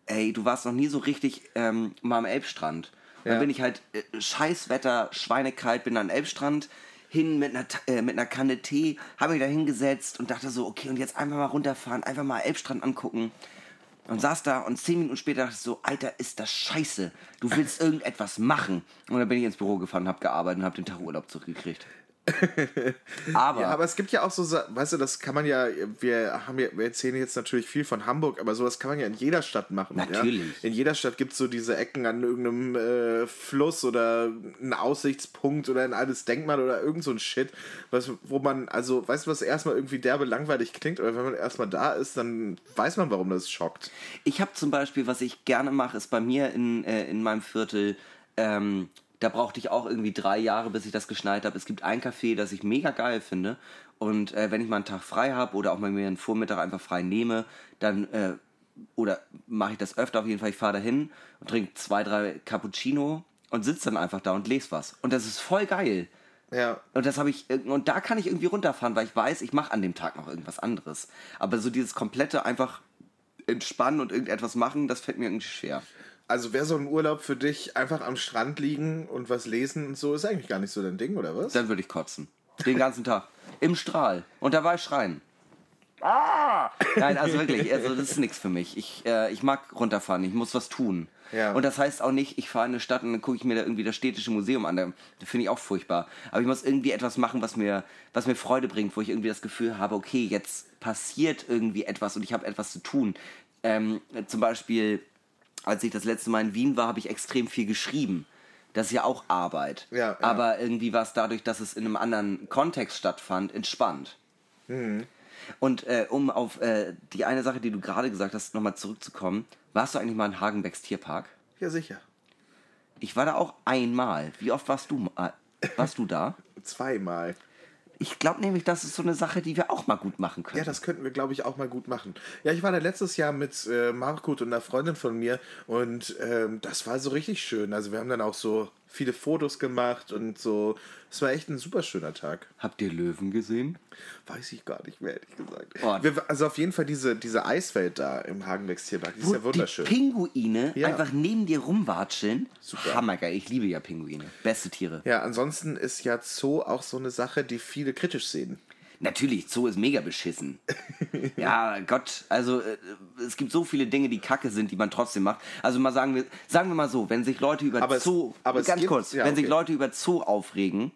ey, du warst noch nie so richtig ähm, mal am Elbstrand. Dann Ja. bin ich halt äh, Scheißwetter, schweinekalt, bin an Elbstrand hin mit einer, äh, mit einer Kanne Tee, habe mich da hingesetzt und dachte so, okay, und jetzt einfach mal runterfahren, einfach mal Elbstrand angucken. Und saß da und zehn Minuten später dachte ich so, Alter, ist das scheiße. Du willst irgendetwas machen. Und dann bin ich ins Büro gefahren, habe gearbeitet und habe den Tag Urlaub zurückgekriegt. Aber, Ja, aber es gibt ja auch so, weißt du, das kann man ja, wir haben ja, wir erzählen jetzt natürlich viel von Hamburg, aber sowas kann man ja in jeder Stadt machen. Natürlich. Ja? In jeder Stadt gibt es so diese Ecken an irgendeinem äh, Fluss oder einen Aussichtspunkt oder ein altes Denkmal oder irgend so ein Shit, was, wo man, also, weißt du, was erstmal irgendwie derbe langweilig klingt, aber wenn man erstmal da ist, dann weiß man, warum das schockt. Ich habe zum Beispiel, was ich gerne mache, ist bei mir in, äh, in meinem Viertel, ähm, da brauchte ich auch irgendwie drei Jahre, bis ich das geschneit habe. Es gibt ein Café, das ich mega geil finde. Und äh, wenn ich mal einen Tag frei habe oder auch mal mir einen Vormittag einfach frei nehme, dann, äh, oder mache ich das öfter auf jeden Fall, ich fahre dahin und trinke zwei, drei Cappuccino und sitze dann einfach da und lese was. Und das ist voll geil. Ja. Und das habe ich und da kann ich irgendwie runterfahren, weil ich weiß, ich mache an dem Tag noch irgendwas anderes. Aber so dieses komplette einfach entspannen und irgendetwas machen, das fällt mir irgendwie schwer. Also wäre so ein Urlaub für dich einfach am Strand liegen und was lesen und so, ist eigentlich gar nicht so dein Ding, oder was? Dann würde ich kotzen. Den ganzen Tag. Im Strahl. Und dabei schreien. Nein, also wirklich, also das ist nichts für mich. Ich, äh, ich mag runterfahren, ich muss was tun. Ja. Und das heißt auch nicht, ich fahre in eine Stadt und dann gucke ich mir da irgendwie das städtische Museum an. Da finde ich auch furchtbar. Aber ich muss irgendwie etwas machen, was mir, was mir Freude bringt, wo ich irgendwie das Gefühl habe, okay, jetzt passiert irgendwie etwas und ich habe etwas zu tun. Ähm, zum Beispiel, als ich das letzte Mal in Wien war, habe ich extrem viel geschrieben. Das ist ja auch Arbeit. Ja, ja. Aber irgendwie war es dadurch, dass es in einem anderen Kontext stattfand, entspannt. Und äh, um auf äh, die eine Sache, die du gerade gesagt hast, nochmal zurückzukommen, warst du eigentlich mal in Hagenbecks Tierpark? Ja, sicher. Ich war da auch einmal. Wie oft warst du, warst du da? Zweimal. Ich glaube nämlich, das ist so eine Sache, die wir auch mal gut machen können. Ja, das könnten wir, glaube ich, auch mal gut machen. Ja, ich war da letztes Jahr mit äh, Markut und einer Freundin von mir und ähm, das war so richtig schön. Also wir haben dann auch so viele Fotos gemacht und so. Es war echt ein super schöner Tag. Habt ihr Löwen gesehen? Weiß ich gar nicht mehr, ehrlich gesagt. Oh. Wir, also auf jeden Fall diese, diese Eiswelt da im Hagenbecks Tierpark, die ist Wo ja wunderschön. die Pinguine Ja. einfach neben dir rumwatscheln. Super. Hammergeil. Ich liebe ja Pinguine. Beste Tiere. Ja, ansonsten ist ja Zoo auch so eine Sache, die viele kritisch sehen. Natürlich, Zoo ist mega beschissen. ja, Gott, also äh, es gibt so viele Dinge, die kacke sind, die man trotzdem macht. Also mal sagen wir, sagen wir mal so, wenn sich Leute über Aber es- Zoo, aber es ganz gibt- kurz, ja, wenn sich okay. Leute über Zoo aufregen,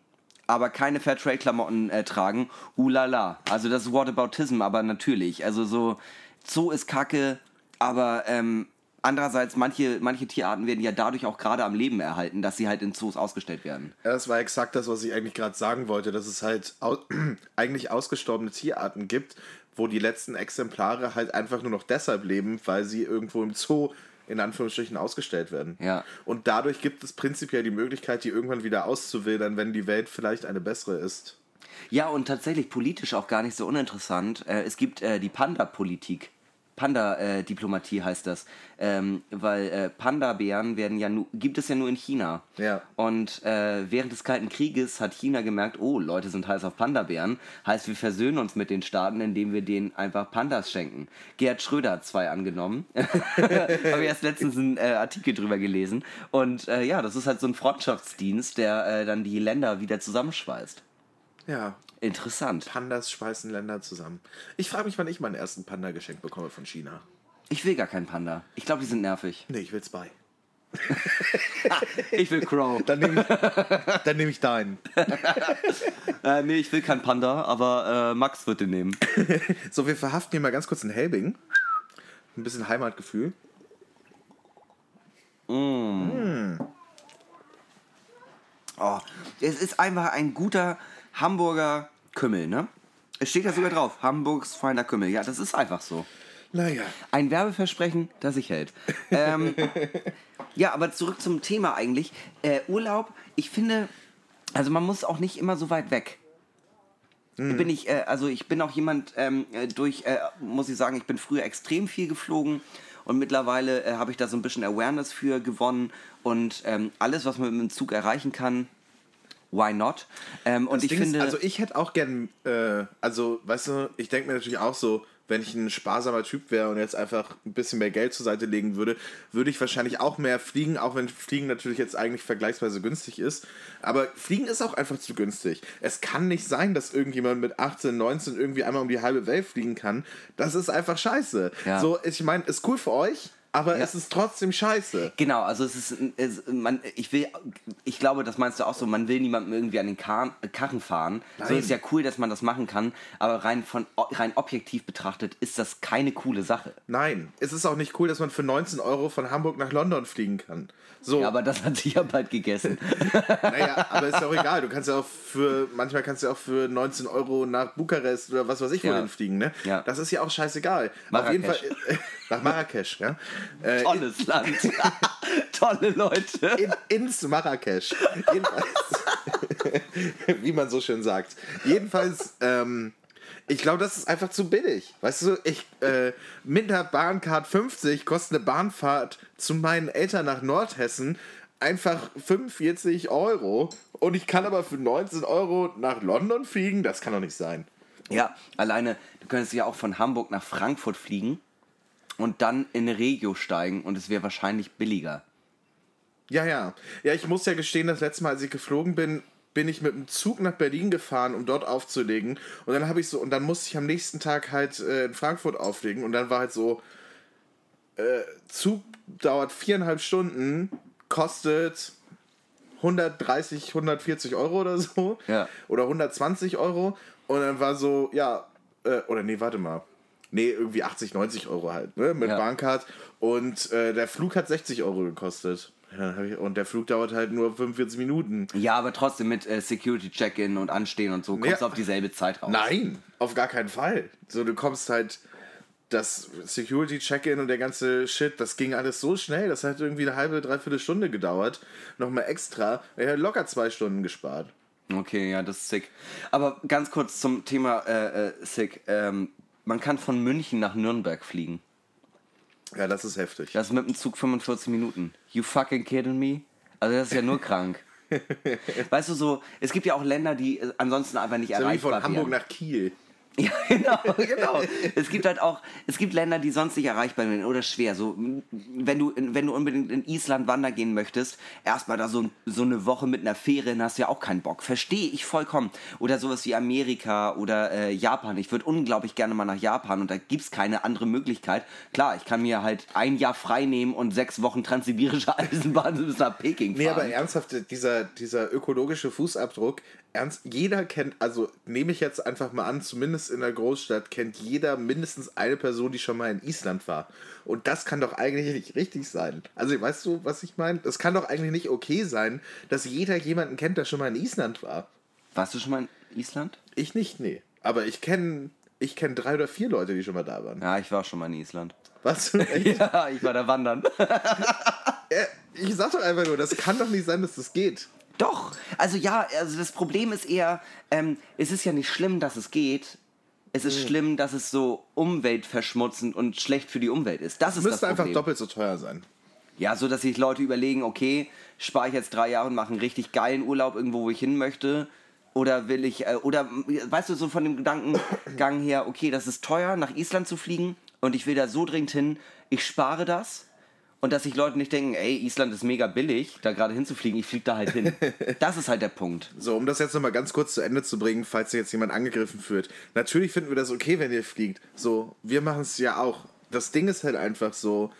aber keine Fairtrade-Klamotten äh, tragen, ulala. Also das ist Whataboutism, aber natürlich. Also so, Zoo ist kacke, aber ähm, andererseits, manche, manche Tierarten werden ja dadurch auch gerade am Leben erhalten, dass sie halt in Zoos ausgestellt werden. Ja, das war exakt das, was ich eigentlich gerade sagen wollte, dass es halt au eigentlich ausgestorbene Tierarten gibt, wo die letzten Exemplare halt einfach nur noch deshalb leben, weil sie irgendwo im Zoo in Anführungsstrichen ausgestellt werden. Ja. Und dadurch gibt es prinzipiell die Möglichkeit, die irgendwann wieder auszuwildern, wenn die Welt vielleicht eine bessere ist. Ja, und tatsächlich politisch auch gar nicht so uninteressant. Äh, es gibt äh, die Panda-Politik. Panda-Diplomatie heißt das. Ähm, weil äh, Panda-Bären werden ja nu gibt es ja nur in China. Ja. Und äh, während des Kalten Krieges hat China gemerkt, oh, Leute sind heiß auf Panda-Bären. Heißt, wir versöhnen uns mit den Staaten, indem wir denen einfach Pandas schenken. Gerhard Schröder hat zwei angenommen. Habe ich erst letztens einen äh, Artikel drüber gelesen. Und äh, ja, das ist halt so ein Freundschaftsdienst, der äh, dann die Länder wieder zusammenschweißt. Ja, Interessant. Pandas schweißen Länder zusammen. Ich frage mich, wann ich meinen ersten Panda geschenkt bekomme von China. Ich will gar keinen Panda. Ich glaube, die sind nervig. Nee, ich will zwei. Ich will Crow. Dann nehme ich, dann nehm ich deinen. äh, nee, ich will keinen Panda, aber äh, Max wird den nehmen. So, wir verhaften hier mal ganz kurz einen Helbing. Ein bisschen Heimatgefühl. Oh, es ist einfach ein guter Hamburger Kümmel, ne? Es steht ja sogar drauf, Hamburgs feiner Kümmel. Ja, das ist einfach so. Naja. Ein Werbeversprechen, das sich hält. Ähm, ja, aber zurück zum Thema eigentlich. Äh, Urlaub, ich finde, also man muss auch nicht immer so weit weg. Bin ich, äh, also ich bin auch jemand ähm, äh, durch, äh, muss ich sagen, ich bin früher extrem viel geflogen und mittlerweile äh, habe ich da so ein bisschen Awareness für gewonnen und ähm, alles, was man mit dem Zug erreichen kann, why not? Ähm, und Das ich Ding finde, ist, also ich hätte auch gern, äh, also weißt du, ich denke mir natürlich auch so, wenn ich ein sparsamer Typ wäre und jetzt einfach ein bisschen mehr Geld zur Seite legen würde, würde ich wahrscheinlich auch mehr fliegen, auch wenn Fliegen natürlich jetzt eigentlich vergleichsweise günstig ist. Aber Fliegen ist auch einfach zu günstig. Es kann nicht sein, dass irgendjemand mit 18, 19 irgendwie einmal um die halbe Welt fliegen kann. Das ist einfach scheiße. Ja. So, ich meine, ist cool für euch, aber Ja. es ist trotzdem scheiße. Genau, also es ist, es, man, ich will, ich glaube, das meinst du auch so, man will niemandem irgendwie an den Kar Karren fahren. So Nein. ist ja cool, dass man das machen kann, aber rein von rein objektiv betrachtet ist das keine coole Sache. Nein, es ist auch nicht cool, dass man für 19 Euro von Hamburg nach London fliegen kann. So, Ja, aber das hat sich ja bald gegessen. Naja, aber ist ja auch egal. Du kannst ja auch für, manchmal kannst du ja auch für 19 Euro nach Bukarest oder was weiß ich Ja. wohin fliegen, ne? Ja. Das ist ja auch scheißegal. Auf jeden Fall Marrakesch. äh, nach Marrakesch, ja. Äh, Tolles Land. Tolle Leute. in, ins Marrakesch. Jedenfalls, wie man so schön sagt. Jedenfalls, ähm, ich glaube, das ist einfach zu billig. Weißt du, ich, äh, mit der Bahncard 50 kostet eine Bahnfahrt zu meinen Eltern nach Nordhessen einfach 45 Euro. Und ich kann aber für 19 Euro nach London fliegen? Das kann doch nicht sein. Ja, alleine, du könntest ja auch von Hamburg nach Frankfurt fliegen und dann in eine Regio steigen und es wäre wahrscheinlich billiger. Ja, ja. Ja, ich muss ja gestehen, das letzte Mal, als ich geflogen bin, bin ich mit dem Zug nach Berlin gefahren, um dort aufzulegen. Und dann habe ich so, und dann musste ich am nächsten Tag halt äh, in Frankfurt auflegen. Und dann war halt so, äh, Zug dauert viereinhalb Stunden, kostet 130, 140 Euro oder so. Ja. Oder 120 Euro. Und dann war so, ja, äh, oder nee, warte mal. Nee, irgendwie 80, 90 Euro halt, ne? Mit Ja. Bahncard. Und äh, der Flug hat 60 Euro gekostet. Ja, ich, und der Flug dauert halt nur 45 Minuten. Ja, aber trotzdem mit äh, Security-Check-In und Anstehen und so kommst du auf dieselbe Zeit raus. Nein, auf gar keinen Fall. So, du kommst halt, das Security-Check-In und der ganze Shit, das ging alles so schnell, das hat irgendwie eine halbe, dreiviertel Stunde gedauert. Nochmal extra. Er hat locker zwei Stunden gespart. Okay, ja, das ist sick. Aber ganz kurz zum Thema äh, äh, sick. Ähm, man kann von München nach Nürnberg fliegen. Ja, das ist heftig. Das ist mit dem Zug 45 Minuten. You fucking kidding me? Also das ist ja nur krank. Weißt du so, es gibt ja auch Länder, die äh, ansonsten einfach nicht So wie erreichbar von Hamburg wären. nach Kiel. Ja, genau, genau. Es gibt halt auch, es gibt Länder, die sonst nicht erreichbar sind oder schwer. So, wenn du, wenn du unbedingt in Island wandern gehen möchtest, erstmal da so, so eine Woche mit einer Fähre, dann hast du ja auch keinen Bock. Verstehe ich vollkommen. Oder sowas wie Amerika oder äh, Japan. Ich würde unglaublich gerne mal nach Japan und da gibt's keine andere Möglichkeit. Klar, ich kann mir halt ein Jahr frei nehmen und sechs Wochen transsibirische Eisenbahn bis nach Peking fahren. Nee, aber ernsthaft, dieser, dieser ökologische Fußabdruck, ernst, jeder kennt, also nehme ich jetzt einfach mal an, zumindest in der Großstadt kennt jeder mindestens eine Person, die schon mal in Island war. Und das kann doch eigentlich nicht richtig sein. Also weißt du, was ich meine? Das kann doch eigentlich nicht okay sein, dass jeder jemanden kennt, der schon mal in Island war. Warst du schon mal in Island? Ich nicht, nee. Aber ich kenne ich kenn drei oder vier Leute, die schon mal da waren. Ja, ich war schon mal in Island. Was? Ja, ich war da wandern. Äh, Ich sag doch einfach nur, das kann doch nicht sein, dass das geht. Doch, also ja, also das Problem ist eher, ähm, es ist ja nicht schlimm, dass es geht. Es ist schlimm, dass es so umweltverschmutzend und schlecht für die Umwelt ist. Das ist Müsste das einfach Problem. doppelt so teuer sein. Ja, so dass sich Leute überlegen, okay, spare ich jetzt drei Jahre und mache einen richtig geilen Urlaub irgendwo, wo ich hin möchte. Oder will ich, äh, oder weißt du, so von dem Gedankengang her, okay, das ist teuer, nach Island zu fliegen und ich will da so dringend hin, ich spare das. Und dass sich Leute nicht denken, ey, Island ist mega billig, da gerade hinzufliegen, ich fliege da halt hin. Das ist halt der Punkt. So, um das jetzt nochmal ganz kurz zu Ende zu bringen, falls sich jetzt jemand angegriffen fühlt. Natürlich finden wir das okay, wenn ihr fliegt. So, wir machen es ja auch. Das Ding ist halt einfach so,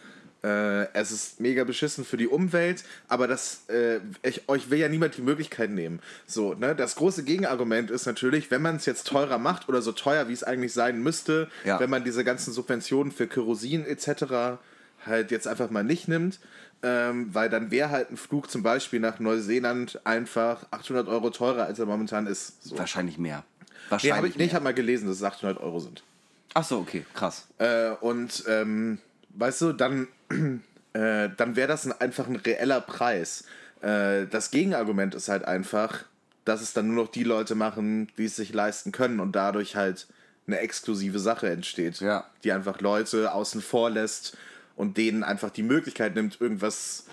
äh, es ist mega beschissen für die Umwelt, aber das, äh, ich, euch will ja niemand die Möglichkeit nehmen. So, ne, das große Gegenargument ist natürlich, wenn man es jetzt teurer macht oder so teuer, wie es eigentlich sein müsste, Ja. wenn man diese ganzen Subventionen für Kerosin etc. halt jetzt einfach mal nicht nimmt, ähm, weil dann wäre halt ein Flug zum Beispiel nach Neuseeland einfach 800 Euro teurer, als er momentan ist. So. Wahrscheinlich mehr. Nee, Wahrscheinlich hab ich, nee, ich habe mal gelesen, dass es 800 Euro sind. Ach so, okay, krass. Äh, und ähm, weißt du, dann, äh, dann wäre das ein, einfach ein reeller Preis. Äh, das Gegenargument ist halt einfach, dass es dann nur noch die Leute machen, die es sich leisten können und dadurch halt eine exklusive Sache entsteht, Ja. die einfach Leute außen vor lässt und denen einfach die Möglichkeit nimmt, irgendwas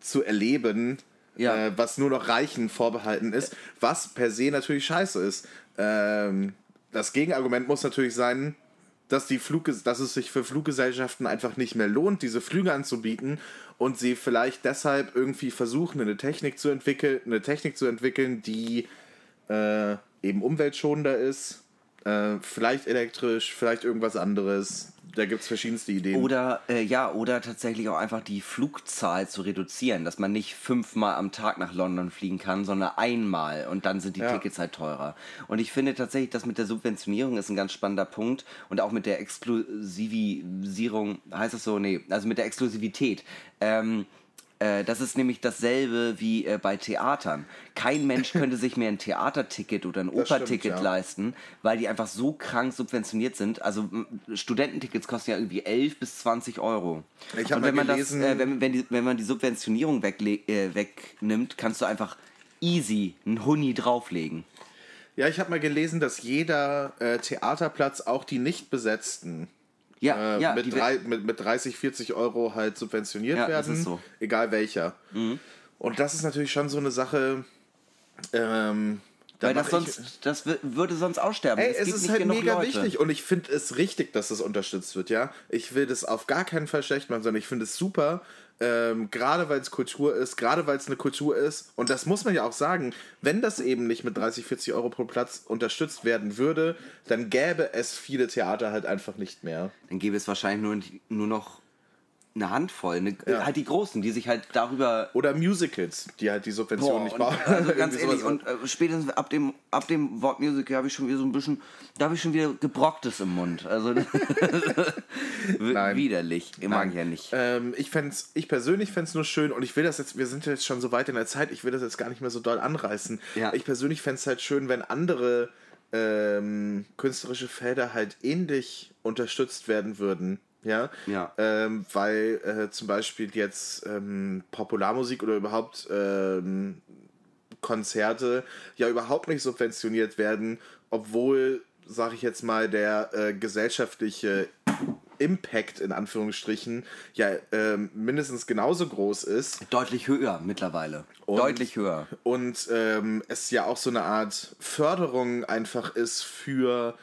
zu erleben, Ja. äh, was nur noch Reichen vorbehalten ist, was per se natürlich scheiße ist. Ähm, das Gegenargument muss natürlich sein, dass, die Flug, dass es sich für Fluggesellschaften einfach nicht mehr lohnt, diese Flüge anzubieten und sie vielleicht deshalb irgendwie versuchen, eine Technik zu entwickeln, eine Technik zu entwickeln, die äh, eben umweltschonender ist, äh, vielleicht elektrisch, vielleicht irgendwas anderes. Da gibt es verschiedenste Ideen. Oder äh, ja, oder tatsächlich auch einfach die Flugzahl zu reduzieren, dass man nicht fünfmal am Tag nach London fliegen kann, sondern einmal und dann sind die Ja. Tickets halt teurer. Und ich finde tatsächlich, das mit der Subventionierung ist ein ganz spannender Punkt und auch mit der Exklusivisierung, heißt das so? Nee, also mit der Exklusivität. Ähm, äh, das ist nämlich dasselbe wie äh, bei Theatern. Kein Mensch könnte sich mehr ein Theaterticket oder ein Operticket ja. leisten, weil die einfach so krank subventioniert sind. Also Studententickets kosten ja irgendwie 11 bis 20 Euro. Ich Und mal wenn man gelesen- das, äh, wenn, wenn, die, wenn man die Subventionierung äh, wegnimmt, kannst du einfach easy einen Huni drauflegen. Ja, ich habe mal gelesen, dass jeder äh, Theaterplatz, auch die nicht besetzten, Ja, äh, ja, mit, drei, mit, mit 30, 40 Euro halt subventioniert Ja, werden. ist so. Mhm. Egal welcher. Und das ist natürlich schon so eine Sache. Ähm, weil das mach ich- sonst, das wür- würde sonst aussterben. Ey, es es ist halt mega Leute. wichtig und ich finde es richtig, dass das unterstützt wird, ja. Ich will das auf gar keinen Fall schlecht machen, sondern ich finde es super, ähm, gerade weil es Kultur ist, gerade weil es eine Kultur ist und das muss man ja auch sagen, wenn das eben nicht mit 30, 40 Euro pro Platz unterstützt werden würde, dann gäbe es viele Theater halt einfach nicht mehr. Dann gäbe es wahrscheinlich nur, nur noch eine Handvoll. Eine, Ja. Halt die Großen, die sich halt darüber Oder Musicals, die halt die Subvention Boah, nicht brauchen. also ganz ehrlich, und äh, spätestens ab dem, ab dem Wort Musical habe ich schon wieder so ein bisschen, da habe ich schon wieder gebrocktes im Mund. Also Nein. widerlich. Ich mag ja nicht. Ähm, ich, fänd's, ich persönlich fände es nur schön und ich will das jetzt, wir sind jetzt schon so weit in der Zeit, ich will das jetzt gar nicht mehr so doll anreißen. Ja. Ich persönlich fände es halt schön, wenn andere ähm, künstlerische Felder halt ähnlich unterstützt werden würden. Ja, Ja. Ähm, weil äh, zum Beispiel jetzt ähm, Popularmusik oder überhaupt ähm, Konzerte ja überhaupt nicht subventioniert werden, obwohl, sag ich jetzt mal, der äh, gesellschaftliche Impact in Anführungsstrichen ja ähm, mindestens genauso groß ist Deutlich höher mittlerweile. Und- Deutlich höher. und ähm, es ja auch so eine Art Förderung einfach ist für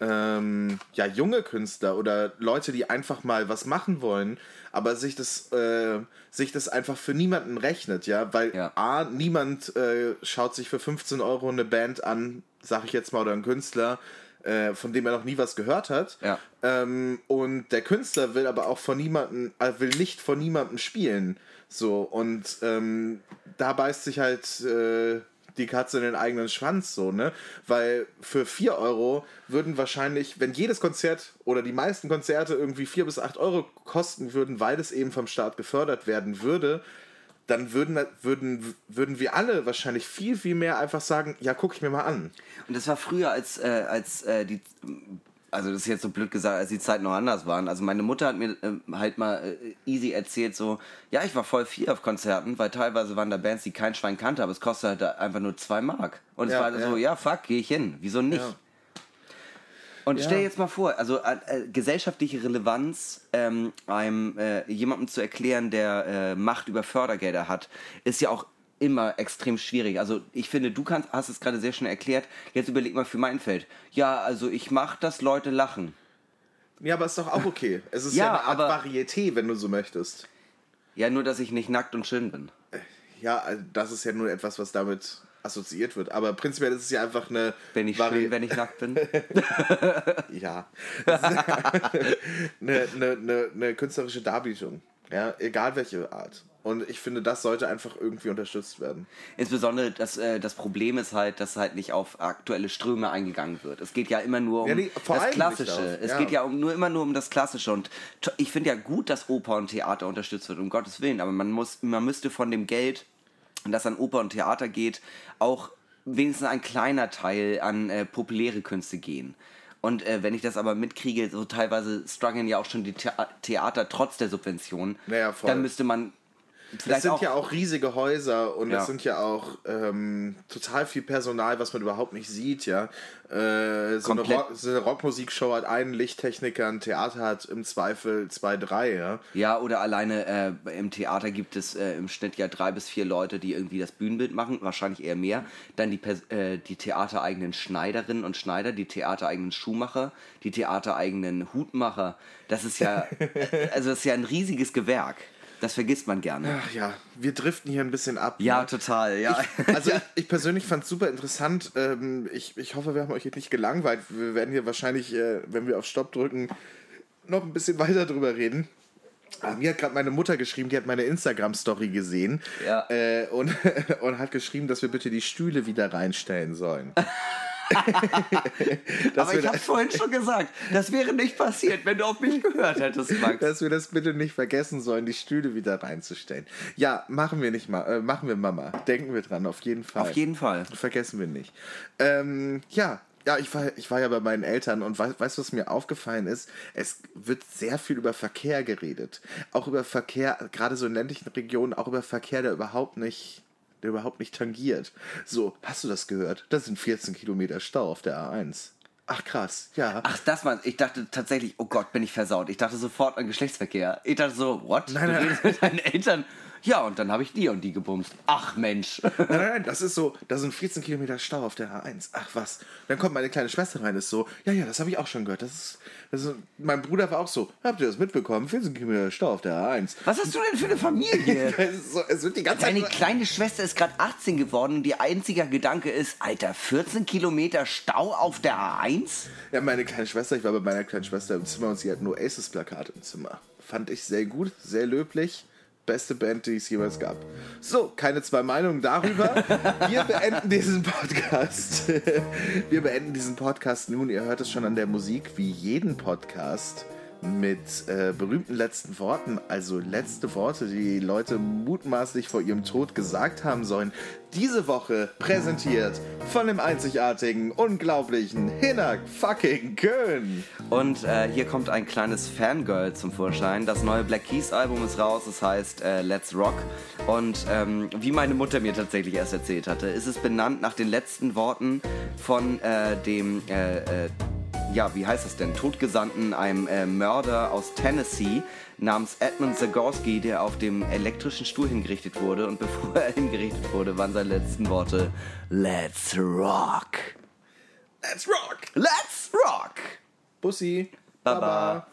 ähm, ja, junge Künstler oder Leute, die einfach mal was machen wollen, aber sich das, äh, sich das einfach für niemanden rechnet, ja, weil Ja. A, niemand äh, schaut sich für 15 Euro eine Band an, sag ich jetzt mal, oder einen Künstler, äh, von dem er noch nie was gehört hat. Ja. Ähm, und der Künstler will aber auch von niemanden, äh, will nicht von niemandem spielen. So, und ähm, da beißt sich halt äh, die Katze in den eigenen Schwanz, so, ne? Weil für 4 Euro würden wahrscheinlich, wenn jedes Konzert oder die meisten Konzerte irgendwie 4 bis 8 Euro kosten würden, weil es eben vom Staat gefördert werden würde, dann würden, würden, würden wir alle wahrscheinlich viel, viel mehr einfach sagen, ja, guck ich mir mal an. Und das war früher, als, äh, als äh, die, also das ist jetzt so blöd gesagt, als die Zeiten noch anders waren. Also meine Mutter hat mir ähm, halt mal äh, easy erzählt, so, ja, ich war voll viel auf Konzerten, weil teilweise waren da Bands, die kein Schwein kannte, aber es kostet halt einfach nur zwei Mark. Und es Ja, war halt so, ja. ja, fuck, gehe ich hin. Wieso nicht? Ja. Und Ja. stell dir jetzt mal vor, also äh, äh, gesellschaftliche Relevanz ähm, einem äh, jemandem zu erklären, der Macht über Fördergelder hat, ist ja auch immer extrem schwierig. Also ich finde, du kannst, hast es gerade sehr schön erklärt. Jetzt überleg mal für mein Feld. Ja, also ich mache, dass Leute lachen. Ja, aber ist doch auch okay. Es ist ja, Ja, eine Art aber- Varieté, wenn du so möchtest. Ja, nur dass ich nicht nackt und schön bin. Ja, also das ist ja nur etwas, was damit assoziiert wird. Aber prinzipiell ist es ja einfach eine. Bin ich Vari- schön, wenn ich nackt bin? Ja. eine, eine, eine, eine künstlerische Darbietung. Ja, egal welche Art. Und ich finde, das sollte einfach irgendwie unterstützt werden. Insbesondere das, äh, das Problem ist halt, dass halt nicht auf aktuelle Ströme eingegangen wird. Es geht ja immer nur um Ja, nee, das Klassische. Es ja. geht ja um, nur immer nur um das Klassische. Und ich finde ja gut, dass Oper und Theater unterstützt wird, um Gottes Willen. Aber man, muss, man müsste von dem Geld, das an Oper und Theater geht, auch wenigstens ein kleiner Teil an äh, populäre Künste gehen. Und äh, wenn ich das aber mitkriege, so teilweise strugglen ja auch schon die Thea Theater trotz der Subventionen, Ja, voll. dann müsste man Das vielleicht sind auch, ja auch riesige Häuser und Ja. das sind ja auch ähm, total viel Personal, was man überhaupt nicht sieht, ja. Äh, so, eine. Rock, so eine Rockmusikshow hat einen Lichttechniker, ein Theater hat im Zweifel zwei, drei, ja. Ja, oder alleine äh, im Theater gibt es äh, im Schnitt ja drei bis vier Leute, die irgendwie das Bühnenbild machen, wahrscheinlich eher mehr. Dann die, äh, die theatereigenen Schneiderinnen und Schneider, die theatereigenen Schuhmacher, die theatereigenen Hutmacher. Das ist ja, also das ist ja ein riesiges Gewerk. Das vergisst man gerne. Ach ja, wir driften hier ein bisschen ab. Ja, ne? total, ja. Also ich, ich persönlich fand es super interessant. Ähm, ich, ich hoffe, wir haben euch jetzt nicht gelangweilt. Wir werden hier wahrscheinlich, äh, wenn wir auf Stopp drücken, noch ein bisschen weiter drüber reden. Aber Mir hat gerade meine Mutter geschrieben, die hat meine Instagram-Story gesehen Ja. äh, und, und hat geschrieben, dass wir bitte die Stühle wieder reinstellen sollen. Aber ich habe vorhin schon gesagt, das wäre nicht passiert, wenn du auf mich gehört hättest, Max. dass wir das bitte nicht vergessen sollen, die Stühle wieder reinzustellen. Ja, machen wir nicht mal, äh, machen wir Mama. Denken wir dran, auf jeden Fall. Auf jeden Fall. Vergessen wir nicht. Ähm, ja, ja, ich war, ich war ja bei meinen Eltern und weißt, weißt du, was mir aufgefallen ist? Es wird sehr viel über Verkehr geredet. Auch über Verkehr, gerade so in ländlichen Regionen, auch über Verkehr, der überhaupt nicht, der überhaupt nicht tangiert. So, hast du das gehört? Das sind 14 Kilometer Stau auf der A1. Ach krass, ja. Ach, das war, ich dachte tatsächlich, oh Gott, bin ich versaut. Ich dachte sofort an Geschlechtsverkehr. Ich dachte so, what? Nein, du nein. redest mit deinen Eltern? Ja, und dann habe ich die und die gebumst. Ach Mensch. Nein, nein, nein, das ist so, da sind 14 Kilometer Stau auf der A1. Ach was. Dann kommt meine kleine Schwester rein, ist so, ja, ja, das habe ich auch schon gehört. Das ist, das ist, mein Bruder war auch so, habt ihr das mitbekommen? 14 Kilometer Stau auf der A1. Was hast du denn für eine Familie? So, es wird die ganze Deine Zeit. kleine Schwester ist gerade 18 geworden und ihr einziger Gedanke ist, Alter, 14 Kilometer Stau auf der A1? Ja, meine kleine Schwester, ich war bei meiner kleinen Schwester im Zimmer und sie hat nur Aces-Plakate im Zimmer. Fand ich sehr gut, sehr löblich. Beste Band, die es jemals gab. So, keine zwei Meinungen darüber. Wir beenden diesen Podcast. Wir beenden diesen Podcast nun. Ihr hört es schon an der Musik, wie jeden Podcast mit äh, berühmten letzten Worten, also letzte Worte, die Leute mutmaßlich vor ihrem Tod gesagt haben sollen. Diese Woche präsentiert von dem einzigartigen, unglaublichen Hinak fucking Köln. Und äh, hier kommt ein kleines Fangirl zum Vorschein. Das neue Black Keys Album ist raus, es heißt äh, Let's Rock. Und ähm, wie meine Mutter mir tatsächlich erst erzählt hatte, ist es benannt nach den letzten Worten von äh, dem, äh, äh, ja, wie heißt das denn, Todgesandten, einem äh, Mörder aus Tennessee namens Edmund Zagorski, der auf dem elektrischen Stuhl hingerichtet wurde. Und bevor er hingerichtet wurde, waren seine letzten Worte Let's Rock. Let's rock! Let's Rock! Bussi. Baba.